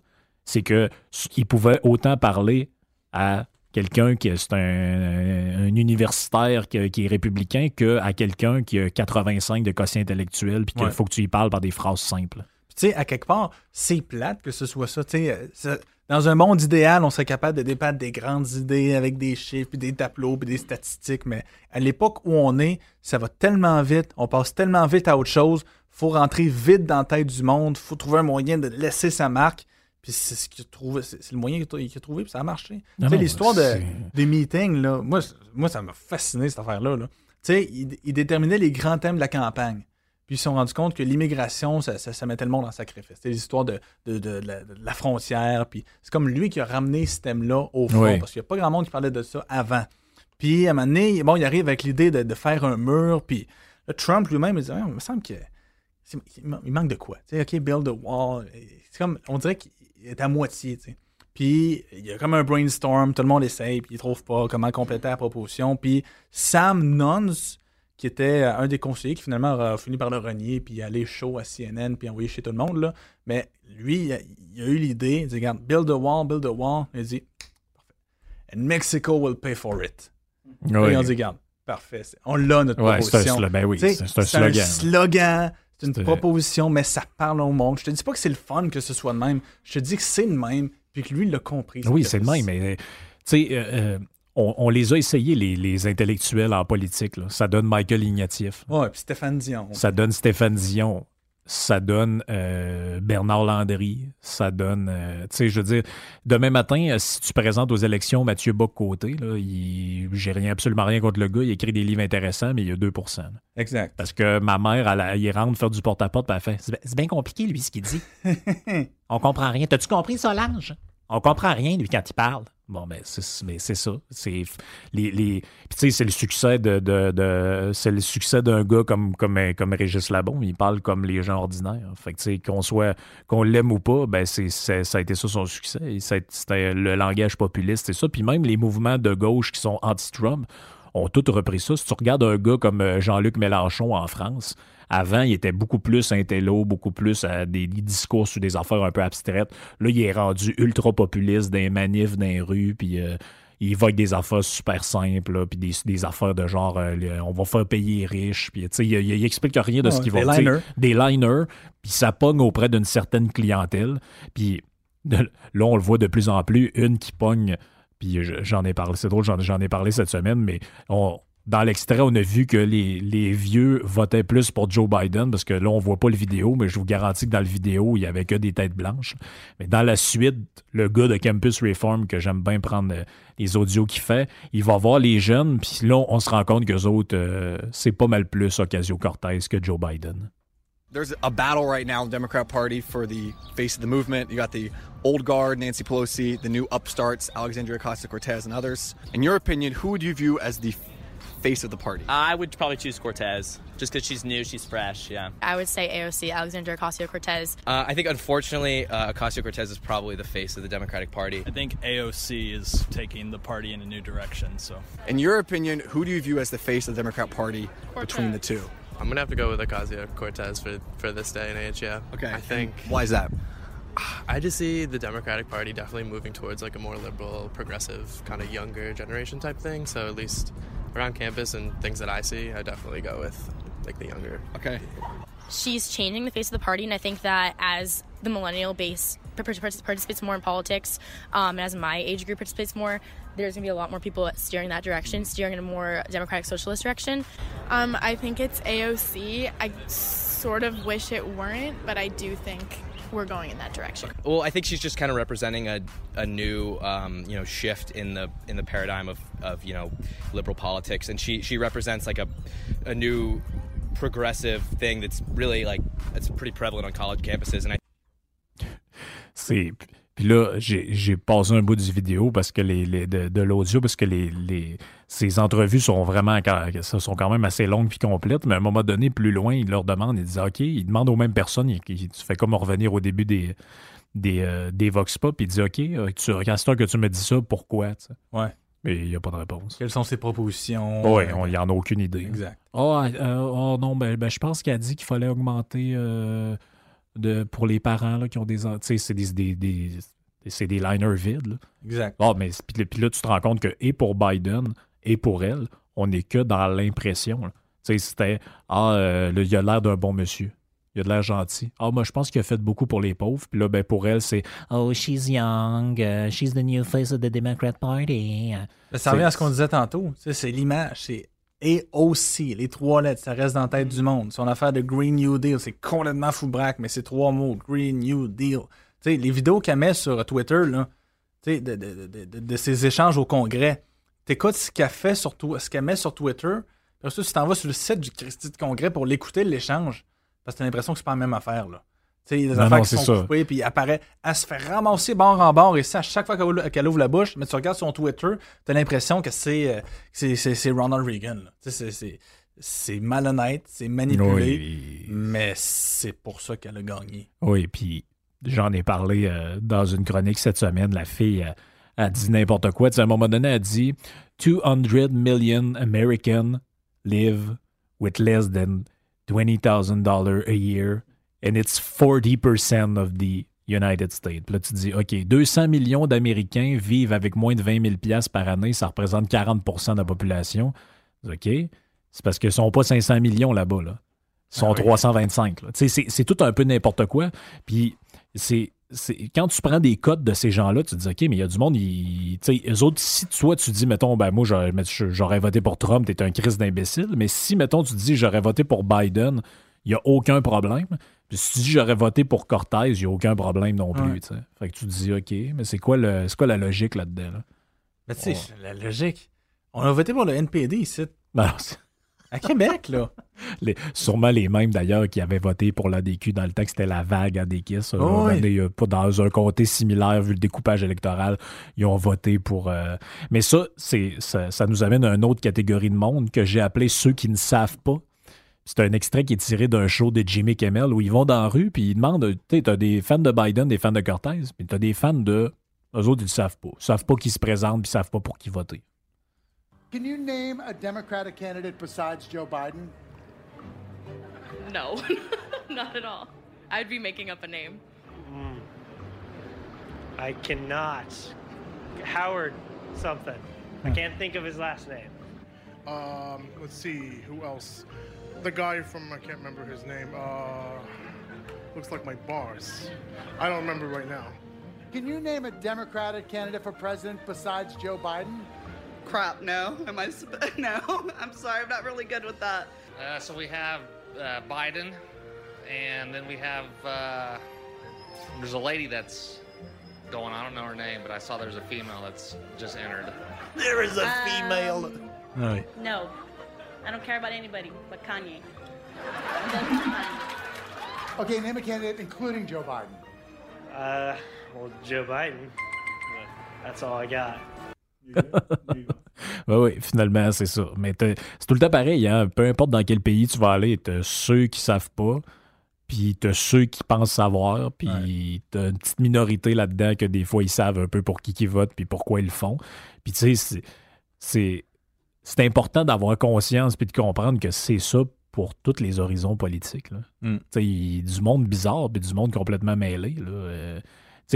C'est que il pouvait autant parler à quelqu'un qui est un, un universitaire qui, qui est républicain qu'à quelqu'un qui a 85 de quotient intellectuel puis qu'il Ouais. faut que tu y parles par des phrases simples. Tu sais, à quelque part, c'est plate que ce soit ça. Tu sais, euh, ça- dans un monde idéal, on serait capable de débattre des grandes idées avec des chiffres, puis des tableaux, puis des statistiques. Mais à l'époque où on est, ça va tellement vite, on passe tellement vite à autre chose. faut rentrer vite dans la tête du monde. faut trouver un moyen de laisser sa marque. Puis c'est ce qu'il c'est le moyen qu'il a- trouvé, puis ça a marché. Tu sais, l'histoire de, des meetings, là, moi, moi, ça m'a fasciné, cette affaire-là. là. Tu sais, il, il déterminait les grands thèmes de la campagne. Puis ils se sont rendus compte que l'immigration, ça, ça- ça mettait le monde en sacrifice. C'était l'histoire de, de- de- de la, frontière. Puis c'est comme lui qui a ramené ce thème-là au fond, Oui. parce qu'il n'y a pas grand monde qui parlait de ça avant. Puis à un moment donné, bon, il arrive avec l'idée de, faire un mur. Puis là, Trump lui-même, il dit Ah, Il me semble que c'est- il man- il manque de quoi. Tu sais, OK, build a wall. C'est comme, on dirait qu'il est à moitié. tu sais. Puis il y a comme un brainstorm, tout le monde essaye, puis il trouve pas comment compléter la proposition. Puis Sam Nuns, qui était un des conseillers qui finalement a fini par le renier, puis aller chaud à CNN, puis envoyer chez tout le monde, là. mais lui, il a, il a eu l'idée, il dit, regarde, build a wall, build a wall. Il a dit, parfait. And Mexico will pay for it. Oui. Et on dit, regarde, parfait, on l'a notre Ouais, c'est un proposition. ben oui, c'est- c'est un slogan. c'est une proposition, mais ça parle au monde. Je te dis pas que c'est le fun que ce soit de même. Je te dis que c'est le même, puis que lui, il l'a compris. Oui, c'est le même, mais tu sais, euh, euh, on, on les a essayés, les, les intellectuels en politique. là. Ça donne Michael Ignatieff. Ouais, puis Stéphane Dion. Ça donne Stéphane Dion. Ça donne euh, Bernard Landry. Ça donne. euh, tu sais, je veux dire, demain matin, euh, si tu présentes aux élections Mathieu Bock-Côté, j'ai rien, absolument rien contre le gars. Il écrit des livres intéressants, mais il y a 2 là. Exact. Parce que ma mère, elle, elle, il rentre faire du porte-à-porte, puis elle fait C'est bien- C'est bien compliqué, lui, ce qu'il dit. On comprend rien. T'as-tu compris, Solange? On comprend rien, lui, quand il parle. Bon, ben, mais c'est ça. C'est les, les... C'est le succès de, de, c'est le succès d'un gars comme, comme, comme Régis Labon. Il parle comme les gens ordinaires. Fait que, qu'on soit, qu'on l'aime ou pas, ben, ça a été ça son succès. C'était le langage populiste, c'est ça. Puis même les mouvements de gauche qui sont anti-Trump ont tous repris ça. Si tu regardes un gars comme euh, Jean-Luc Mélenchon en France, avant, il était beaucoup plus intello, beaucoup plus à des, des discours sur des affaires un peu abstraites. Là, il est rendu ultra populiste dans les manifs, dans les rues, puis euh, il évoque des affaires super simples, là, puis des, des affaires de genre euh, on va faire payer les riches, puis tu sais, il, il- il explique rien de ce qu'il des va sais, liners. Des liners, puis ça pogne auprès d'une certaine clientèle. Puis de- là, on le voit de plus en plus, une qui pogne, puis je- j'en ai parlé, c'est drôle, j'en ai parlé cette semaine, mais on- dans l'extrait, on a vu que les, les vieux votaient plus pour Joe Biden, parce que là, on voit pas le vidéo, mais je vous garantis que dans le vidéo, il y avait que des têtes blanches. Mais dans la suite, le gars de Campus Reform, que j'aime bien prendre euh, les audios qu'il fait, il va voir les jeunes, puis là, on se rend compte qu'eux autres, euh, c'est pas mal plus Ocasio-Cortez que Joe Biden. There's a battle right now in the Democrat Party for face of the movement. You got the old guard, Nancy Pelosi, the new upstarts, Alexandria Ocasio Cortez, and others. In your opinion, who would you view as the face of the party? I would probably choose Cortez just because she's new, she's fresh. Yeah. I would say AOC, Alexandria Ocasio Cortez. Uh, I think, unfortunately, uh, Ocasio Cortez is probably the face of the Democratic Party. I think AOC is taking the party in a new direction. So, In your opinion, who do you view as the face of the Democrat Party between the two? I'm gonna have to go with Ocasio Cortez for for this day and age. Yeah. Okay. I think. Why is that? I just see the Democratic Party definitely moving towards like a more liberal, progressive, kind of younger generation type thing. So at least around campus and things that I see, I definitely go with like the younger. Okay. She's changing the face of the party, and I think that as the millennial base par- par- participates more in politics, um, and as my age group participates more, there's gonna be a lot more people steering that direction, steering in a more democratic socialist direction. Um, I think it's AOC. I sort of wish it weren't, but I do think we're going in that direction. Well, I think she's just kind of representing a, a new, um, you know, shift in the in the paradigm of, of you know liberal politics, and she she represents like a a new progressive thing that's really like it's pretty prevalent on college campuses, and I C'est. Puis là, j'ai j'ai passé un bout du vidéo parce que les, les- de, de l'audio, parce que les, les, ces entrevues sont vraiment ça sont quand même assez longues puis complètes, mais à un moment donné, plus loin, il leur demande, il dit OK, il demande aux mêmes personnes, il, il- tu fais comme revenir au début des, des, euh, des Vox Pop, il dit OK, euh, tu, heure que tu me dis ça, pourquoi? tu sais? Ouais. Mais il n'y a pas de réponse. Quelles sont ses propositions? Oui, il n'y en a aucune idée. Exact. Oh, euh, oh non, ben, ben, je pense qu'il a dit qu'il fallait augmenter euh, de, pour les parents là, qui ont des. Tu sais, c'est des, des, des- c'est des liners vides. là. Exact. Ah, mais puis, puis là, tu te rends compte que, et pour Biden, et pour elle, on n'est que dans l'impression. c'était Ah, euh, il a l'air d'un bon monsieur. Il a de l'air gentil. Ah, moi, je pense qu'il a fait beaucoup pour les pauvres. Puis là, ben, pour elle, c'est Oh, she's young. uh, she's the new face of the Democrat Party. Ben, Ça revient à ce qu'on disait tantôt. C'est l'image. C'est et aussi, les trois lettres, ça reste dans la tête du monde. Son affaire de Green New Deal, c'est complètement fou braque, mais c'est trois mots. Green New Deal. Les vidéos qu'elle met sur Twitter, là, de, de, de, de ses échanges au Congrès, t'écoutes ce qu'elle fait sur ce qu'elle met sur Twitter, puis ensuite tu t'en vas sur le site du Christi de Congrès pour l'écouter, l'échange, parce que t'as l'impression que c'est pas la même affaire, là. Tu sais, il y a des Non, affaires non, qui sont ça. coupées, puis elle apparaît, elle se fait ramasser bord en bord, et ça, à chaque fois qu'elle ouvre, la bouche, mais tu regardes son Twitter, t'as l'impression que c'est, euh, Ronald Reagan, c'est, malhonnête, c'est manipulé, Oui. mais c'est pour ça qu'elle a gagné. Oui, puis j'en ai parlé euh, dans une chronique cette semaine. La fille a, a dit n'importe quoi. Tu sais, à un moment donné, elle dit 200 million Americans live with less than $20,000 a year, and it's 40% of the United States. Puis là, tu dis, OK, 200 millions d'Américains vivent avec moins de 20 000 piastres par année, ça représente 40% de la population. OK, c'est parce qu'ils ne sont pas 500 millions là-bas. Là. Ils sont Ah oui. 325. là. Tu sais, C'est c'est tout un peu n'importe quoi. Puis c'est- quand tu prends des codes de ces gens-là, tu te dis, OK, mais il y a du monde, ils, eux autres, si toi, tu dis, mettons, ben moi, j'aurais voté pour Trump, t'es un crise d'imbécile, mais si, mettons, tu dis, j'aurais voté pour Biden, il n'y a aucun problème. Puis si tu dis, j'aurais voté pour Cortez, il n'y a aucun problème non plus, Ouais. Fait que tu te dis, OK, mais c'est quoi, le, c'est quoi la logique là-dedans? Là? Mais tu sais, la logique. On a voté pour le NPD ici. Ben, À Québec, là. les- sûrement les mêmes d'ailleurs qui avaient voté pour l'ADQ dans le temps que c'était la vague à des kisses. Oh, oui. pas dans un comté similaire vu le découpage électoral, ils ont voté pour. euh, Mais ça, c'est ça, ça nous amène à une autre catégorie de monde que j'ai appelé ceux qui ne savent pas. C'est un extrait qui est tiré d'un show de Jimmy Kimmel où ils vont dans la rue puis ils demandent, tu sais, t'as des fans de Biden, des fans de Cortez, puis t'as des fans de. Eux autres, ils ne savent pas. Ils savent pas qui se présente puis ils savent pas pour qui voter. Can you name a Democratic candidate besides Joe Biden? No, not at all. I'd be making up a name. Mm. I cannot. Howard something. I can't think of his last name. Um, let's see who else. The guy from I can't remember his name. Uh, looks like my boss. I don't remember right now. Can you name a Democratic candidate for president besides Joe Biden? Crap, no. Am I? sp- No. I'm sorry. I'm not really good with that. Uh, so we have uh, Biden, and then we have uh, there's a lady that's going. I don't know her name, but I saw there's a female that's just entered. There is a female. Ouais. No, I don't care about anybody but Kanye. Okay, name a candidate including Joe Biden. Uh, well, Joe Biden. That's all I got. Oui, oui, finalement, c'est ça. Mais c'est tout le temps pareil, hein? peu importe dans quel pays tu vas aller, t'as ceux qui savent pas, puis t'as ceux qui pensent savoir, puis t'as une petite minorité là-dedans que des fois, ils savent un peu pour qui ils votent, puis pourquoi ils le font. Puis tu sais, c'est- c'est important d'avoir conscience puis de comprendre que c'est ça pour tous les horizons politiques. là. Mm. Tu sais, il du monde bizarre, puis du monde complètement mêlé. là. Euh,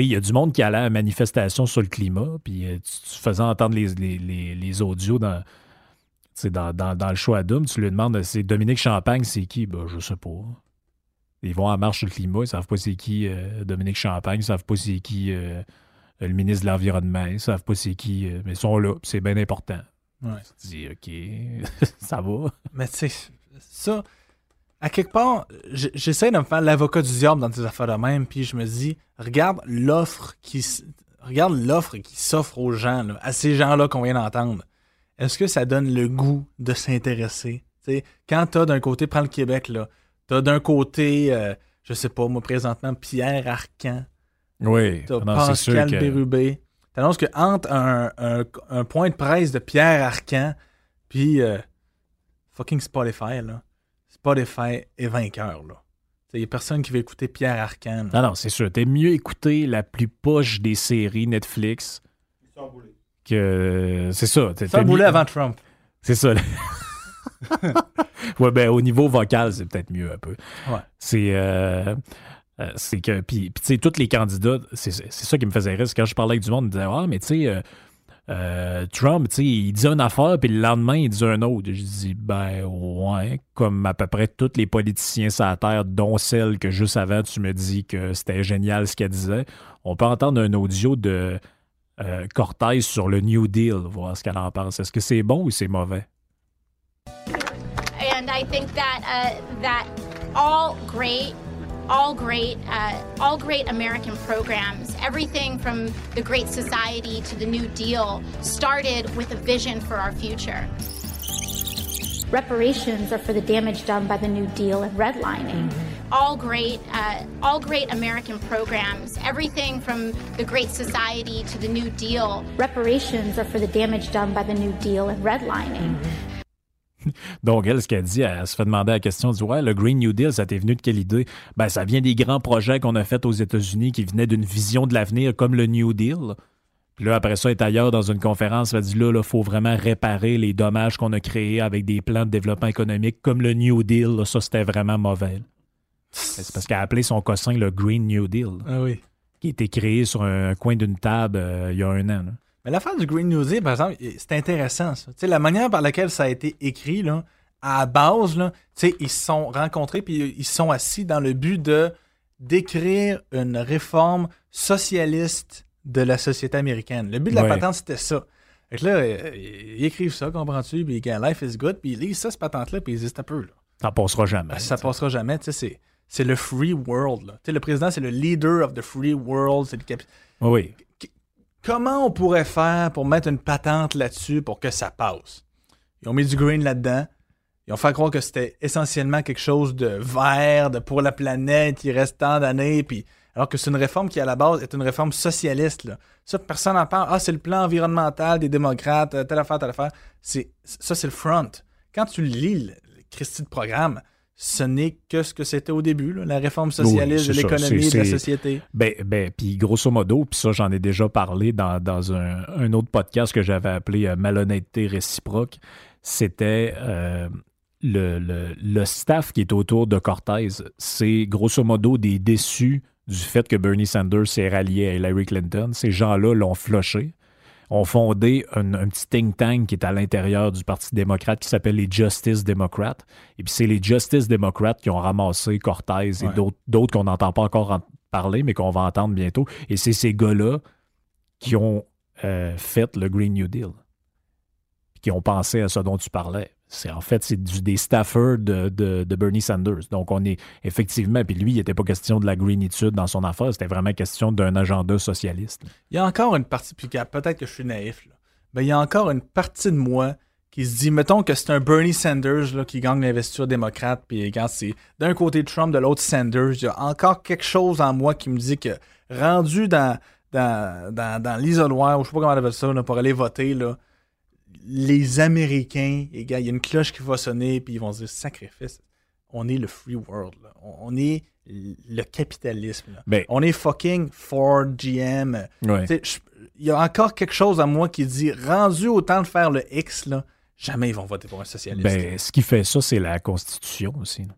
il y a du monde qui allait à la manifestation sur le climat, puis euh, tu, tu faisais entendre les, les, les- les audios dans, tu sais, dans, dans, dans le show à Doom, tu lui demandes c'est Dominique Champagne, c'est qui? Ben, Je sais pas. Ils vont à la marche sur le climat, ils savent pas c'est qui euh, Dominique Champagne, ils savent pas c'est qui euh, le ministre de l'Environnement, ils savent pas c'est qui, euh, mais ils sont là, c'est bien important. Ouais. Tu dis, OK, ça va. Mais tu sais, ça, à quelque part, j'essaie de me faire l'avocat du diable dans tes affaires de même, puis je me dis, regarde l'offre qui, regarde l'offre qui s'offre aux gens, là, à ces gens-là qu'on vient d'entendre. Est-ce que ça donne le goût de s'intéresser? Tu sais, quand t'as d'un côté, prends le Québec, là, t'as d'un côté, euh, je sais pas, moi, présentement, Pierre Arcan. Oui, non, c'est sûr Pascal que- Bérubé. T'annonces que entre un, un- un point de presse de Pierre Arcan puis euh, fucking Spotify, là, Spotify est vainqueur, là. Il n'y a personne qui veut écouter Pierre Arcan. Non, non, c'est sûr. T'es mieux écouter la plus poche des séries Netflix que. C'est ça. t'es- Ça t'es boulait mieux- avant Trump. C'est ça. ouais, ben, au niveau vocal, c'est peut-être mieux un peu. Ouais. C'est. euh, euh, c'est que. Puis, puis, tu sais, tous les candidats, c'est c'est ça qui me faisait rire. c'est Quand je parlais avec du monde, ils me disaient Ah, mais tu sais. euh, euh, Trump, tu sais, il dit une affaire, puis le lendemain, il dit un autre. Je dis, ben ouais, comme à peu près tous les politiciens sur la Terre, dont celle que juste avant, tu me dis que c'était génial ce qu'elle disait. On peut entendre un audio de euh, Cortez sur le New Deal, voir ce qu'elle en pense. Est-ce que c'est bon ou c'est mauvais? and I think that uh, that all great, all great, uh, all great American programs, everything from the Great Society to the New Deal, started with a vision for our future. Reparations are for the damage done by the New Deal and redlining. All great, uh, all great American programs, everything from the Great Society to the New Deal. Reparations are for the damage done by the New Deal and redlining. Donc, elle, ce qu'elle dit, elle se fait demander la question, elle dit Ouais, le Green New Deal, ça t'est venu de quelle idée? Ben, ça vient des grands projets qu'on a faits aux États-Unis qui venaient d'une vision de l'avenir comme le New Deal. Puis là, après ça, elle est ailleurs dans une conférence, elle dit là, il faut vraiment réparer les dommages qu'on a créés avec des plans de développement économique comme le New Deal. Là, ça, c'était vraiment mauvais. C'est parce qu'elle a appelé son cossin le Green New Deal. Ah oui. Qui a été créé sur un coin d'une table euh, il y a un an. là. Mais l'affaire du Green New Deal, par exemple, c'est intéressant, ça. Tu sais, la manière par laquelle ça a été écrit, là, à la base, là, tu sais, ils se sont rencontrés puis ils se sont assis dans le but de d'écrire une réforme socialiste de la société américaine. Le but de la patente, c'était ça. Fait que là, euh, ils écrivent ça, comprends-tu? Puis Life is good, puis ils lisent ça, cette patente-là, puis ils disent un peu, là. Ça passera jamais. Ben, ça passera jamais, tu sais, c'est- c'est le free world, là. Tu sais, le président, c'est le leader of the free world, c'est le capi- Oui. Comment on pourrait faire pour mettre une patente là-dessus pour que ça passe? Ils ont mis du green là-dedans. Ils ont fait croire que c'était essentiellement quelque chose de vert, de pour la planète, il reste tant d'années, alors que c'est une réforme qui, à la base, est une réforme socialiste. Ça, personne n'en parle. Ah, c'est le plan environnemental des démocrates, euh, telle affaire, telle affaire. C'est, ça, c'est le front. Quand tu lis le, le Christie de programme, ce n'est que ce que c'était au début, là, la réforme socialiste Oui, de l'économie et de la société. Ben, ben puis grosso modo, puis ça, j'en ai déjà parlé dans, dans un, un autre podcast que j'avais appelé euh, Malhonnêteté réciproque. C'était euh, le, le, le staff qui est autour de Cortez. C'est grosso modo des déçus du fait que Bernie Sanders s'est rallié à Hillary Clinton. Ces gens-là l'ont floché ont fondé un, un petit think tank qui est à l'intérieur du Parti démocrate qui s'appelle les Justice Democrats. Et puis c'est les Justice Democrats qui ont ramassé Cortez et Ouais. d'autres- d'autres qu'on n'entend pas encore en parler, mais qu'on va entendre bientôt. Et c'est ces gars-là qui ont euh, fait le Green New Deal. Qui ont pensé à ce dont tu parlais. C'est en fait c'est des staffers de, Bernie Sanders. Donc on est effectivement, puis lui, il n'était pas question de la greenitude dans son affaire, c'était vraiment question d'un agenda socialiste. Il y a encore une partie, puis peut-être que je suis naïf, mais il y a encore une partie de moi qui se dit, mettons que c'est un Bernie Sanders là, qui gagne l'investiture démocrate, puis quand c'est d'un côté Trump, de l'autre Sanders, il y a encore quelque chose en moi qui me dit que rendu dans, dans, dans, l'isoloir, ou je sais pas comment on appelle ça, pour aller voter, là, les Américains, il y a une cloche qui va sonner, puis ils vont se dire, sacrifice, on est le free world, là. On, est le capitalisme. là. Ben- on est fucking Ford, GM. Ouais. Il y a encore quelque chose en moi qui dit, rendu au temps de faire le X, là, jamais ils vont voter pour un socialiste. Ben, ce qui fait ça, c'est la Constitution aussi. là.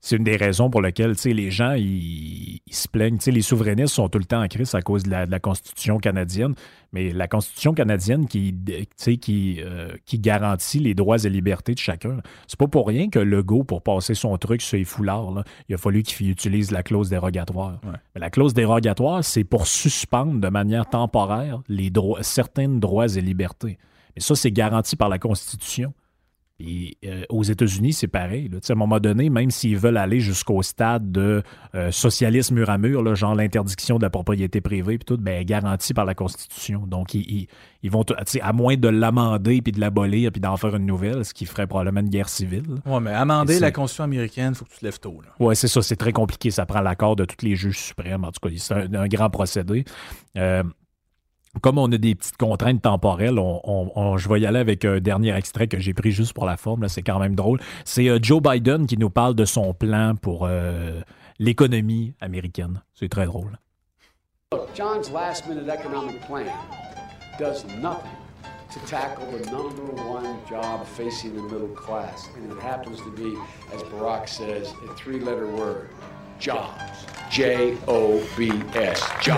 C'est une des raisons pour lesquelles tu sais, les gens ils, ils se plaignent. Tu sais, les souverainistes sont tout le temps en crise à cause de la, de la Constitution canadienne. Mais la Constitution canadienne qui, tu sais, qui, euh, qui garantit les droits et libertés de chacun, c'est pas pour rien que Legault, pour passer son truc sur les foulards, là, il a fallu qu'il utilise la clause dérogatoire. Mais la clause dérogatoire, c'est pour suspendre de manière temporaire les droits, certains droits et libertés. Mais ça, c'est garanti par la Constitution. Et euh, aux États-Unis, c'est pareil. là. À un moment donné, même s'ils veulent aller jusqu'au stade de euh, socialisme mur à mur, là, genre l'interdiction de la propriété privée, puis tout, ben, garanti par la Constitution. Donc, ils, ils- ils vont, à moins de l'amender, puis de l'abolir, puis d'en faire une nouvelle, ce qui ferait probablement une guerre civile. Ouais, mais amender la Constitution américaine, il faut que tu te lèves tôt. Ouais, c'est ça, c'est très compliqué. Ça prend l'accord de tous les juges suprêmes. En tout cas, c'est un, un grand procédé. Euh, comme on a des petites contraintes temporelles, on, on- on- je vais y aller avec un dernier extrait que j'ai pris juste pour la forme. C'est quand même drôle. C'est euh, Joe Biden qui nous parle de son plan pour euh, l'économie américaine. C'est très drôle. John's last minute economic plan does nothing to tackle the number one job facing the middle class. And it happens to be, as Barack says, a three letter word jobs. J O B S. Jobs.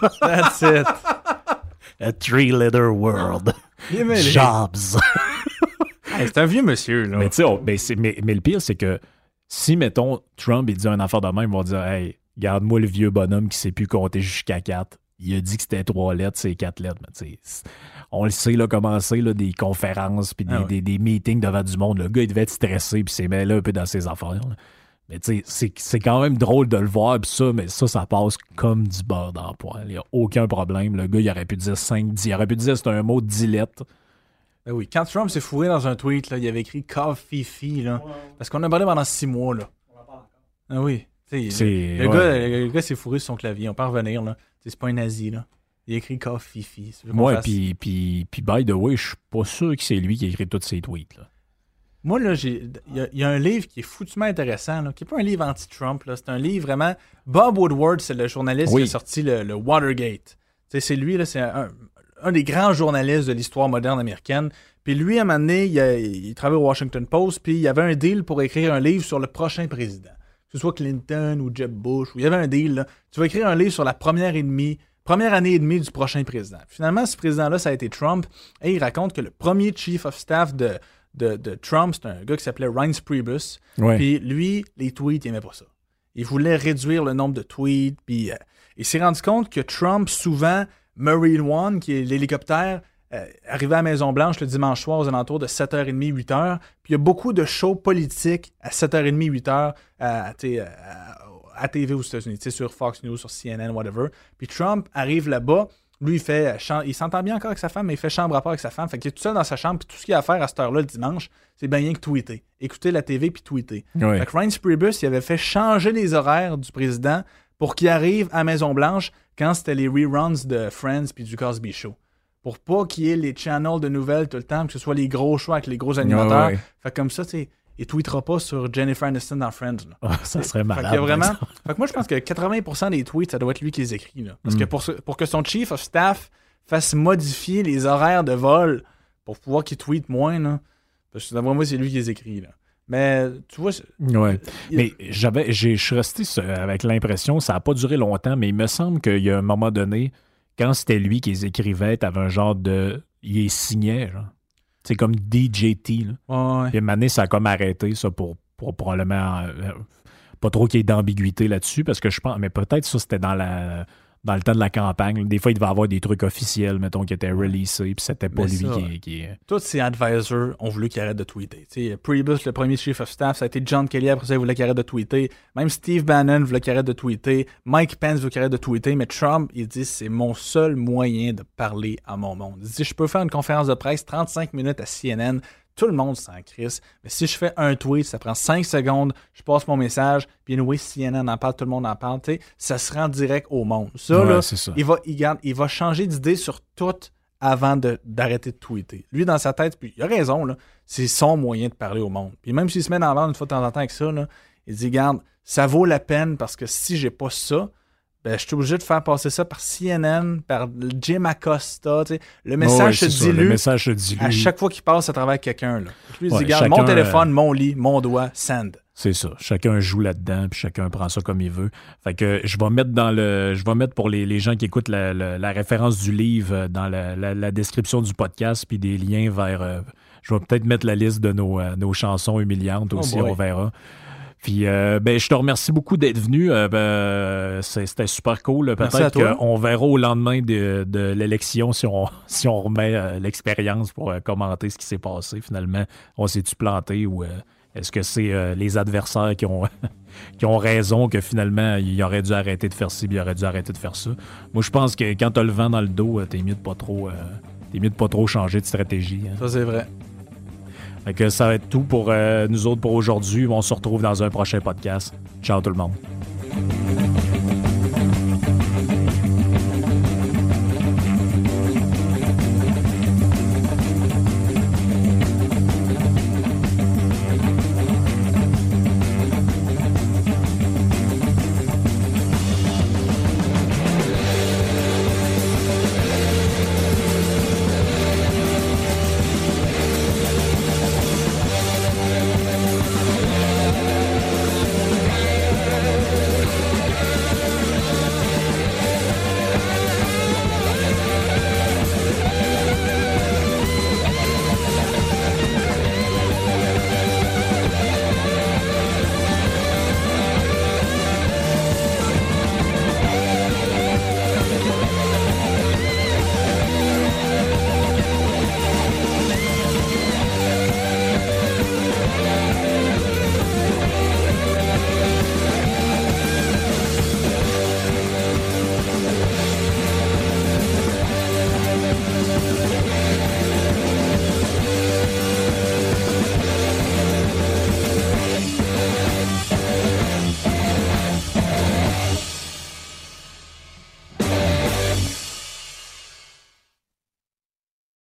That's it. A three-letter world. Jobs. Hey, c'est un vieux monsieur. Là. Mais, tu sais, on- c'est- mais, mais le pire, c'est que si, mettons, Trump il dit un affaire de même, ils vont dire Hey, garde-moi le vieux bonhomme qui sait plus compter jusqu'à 4. Il a dit que c'était trois lettres, c'est quatre lettres. Mais tu sais, c'est- on le sait, là, comment c'est, là, des conférences, puis des, Ah ouais. des- des meetings devant du monde. Le gars, il devait être stressé, puis s'est mêlé un peu dans ses affaires. là. Mais tu sais, c'est- c'est quand même drôle de le voir, puis ça, mais ça, ça passe comme du beurre dans le poêle. Il n'y a aucun problème. Le gars, il aurait pu dire 5, 10. Il aurait pu dire c'est un mot 10 lettres. Ben oui, quand Trump s'est fourré dans un tweet, là, il avait écrit Coffee Fee, là. Parce qu'on a parlé pendant six mois, là. Ah oui. Tu sais, C'est- Le, le ouais. gars, le, gars s'est fourré sur son clavier. On peut en revenir, là. Tu sais, C'est pas un nazi, là. Il a écrit Coffee Moi, fasse- puis, puis, puis, by the way, je suis pas sûr que c'est lui qui a écrit tous ces tweets. Là. Moi, là. Il y, a- il y a un livre qui est foutument intéressant, là, qui n'est pas un livre anti-Trump. C'est un livre vraiment. Bob Woodward, c'est le journaliste Oui. qui a sorti le, le Watergate. C'est lui, là, c'est un, un des grands journalistes de l'histoire moderne américaine. Puis lui, à un moment donné, il, a- il travaille au Washington Post, puis il y avait un deal pour écrire un livre sur le prochain président. Que ce soit Clinton ou Jeb Bush, ou il y avait un deal. Là. Tu vas écrire un livre sur la première et demie, première année et demie du prochain président. Finalement, ce président-là, ça a été Trump. Et il raconte que le premier chief of staff de, de, de Trump, c'est un gars qui s'appelait Reince Priebus. Ouais. Puis lui, les tweets, il aimait pas ça. Il voulait réduire le nombre de tweets. Puis euh, il s'est rendu compte que Trump, souvent, Marine One, qui est l'hélicoptère, euh, arrivait à Maison-Blanche le dimanche soir aux alentours de 7h30, 8h. Puis il y a beaucoup de shows politiques à 7h30, 8h à, tu sais, à, à TV aux États-Unis, tu sais, sur Fox News, sur CNN, whatever. Puis Trump arrive là-bas. Lui, il fait. euh, Il s'entend bien encore avec sa femme, mais il fait chambre à part avec sa femme. Fait qu'il est tout seul dans sa chambre. Puis tout ce qu'il a à faire à cette heure-là le dimanche, c'est bien rien que tweeter. Écouter la TV puis tweeter. Fait que Reince Priebus, il avait fait changer les horaires du président pour qu'il arrive à Maison-Blanche quand c'était les reruns de Friends puis du Cosby Show. Pour pas qu'il y ait les channels de nouvelles tout le temps, que ce soit les gros shows avec les gros animateurs. Fait que comme ça, tu sais, il tweetera pas sur Jennifer Aniston dans Friends. là. Ah, ça serait malade. vraiment. Fait que moi, je pense que 80% des tweets, ça doit être lui qui les écrit. Là. Parce Mm. que pour, ce- pour que son chief of staff fasse modifier les horaires de vol pour pouvoir qu'il tweete moins, là, parce que d'après moi, c'est lui qui les écrit. Là. Mais tu vois, Ouais. il- Mais j'avais, j'ai- je suis resté avec l'impression, ça n'a pas duré longtemps, mais il me semble qu'il y a un moment donné, quand c'était lui qui les écrivait, t'avais un genre de. Il les signait, genre. C'est comme DJT. Là. Ouais. Puis donné, ça a comme arrêté, ça, pour, pour probablement. euh, pas trop qu'il y ait d'ambiguïté là-dessus, parce que je pense. Mais peut-être ça, c'était dans la. Dans le temps de la campagne, des fois, il devait avoir des trucs officiels, mettons, qui étaient releasés, puis c'était pas lui qui, qui- Tous ses advisors ont voulu qu'il arrête de tweeter. Tu sais, Priebus, le premier chief of staff, ça a été John Kelly, après ça, il voulait qu'il arrête de tweeter. Même Steve Bannon voulait qu'il arrête de tweeter. Mike Pence veut qu'il arrête de tweeter. Mais Trump, il dit c'est mon seul moyen de parler à mon monde. Il dit je peux faire une conférence de presse 35 minutes à CNN. Tout le monde s'en crisse. Mais si je fais un tweet, ça prend 5 secondes, je passe mon message, puis oui, CNN en parle, tout le monde en parle, ça se rend direct au monde. Ça, Ouais, là, c'est ça. il va, il, garde- il va changer d'idée sur tout avant d'arrêter de, tweeter. Lui, dans sa tête, puis il a raison, là, c'est son moyen de parler au monde. Puis même s'il se met dans l'ordre une fois de temps en temps avec ça, là, il dit, garde, ça vaut la peine parce que si j'ai pas ça, ben, je suis obligé de faire passer ça par CNN, par Jim Acosta. Le message Ouais, se ça, le dilue message se dilue. à chaque fois qu'il passe à travers quelqu'un. là. Lui, il Ouais, dit, mon chacun, téléphone, euh, mon lit, mon doigt, send. C'est ça. Chacun joue là-dedans, puis chacun prend ça comme il veut. Fait que je vais mettre dans le. Je vais mettre pour les, les gens qui écoutent la, la- la référence du livre euh, dans la, la- description du podcast, puis des liens vers. euh, je vais peut-être mettre la liste de nos, euh, nos chansons humiliantes Oh aussi, on verra. Puis, euh, ben, je te remercie beaucoup d'être venu. Euh, ben, C'était super cool. Peut-être qu'on verra au lendemain de, de l'élection si on, si on remet euh, l'expérience pour euh, commenter ce qui s'est passé. Finalement, on s'est-tu planté ou est-ce que c'est les adversaires qui ont, qui ont raison que finalement, il aurait dû arrêter de faire ci, puis il aurait dû arrêter de faire ça? Moi, je pense que quand t'as le vent dans le dos, t'es mieux de pas trop, t'es mieux de pas trop changer de stratégie. hein. Ça, c'est vrai. Fait que ça va être tout pour euh, nous autres pour aujourd'hui. On se retrouve dans un prochain podcast. Ciao tout le monde.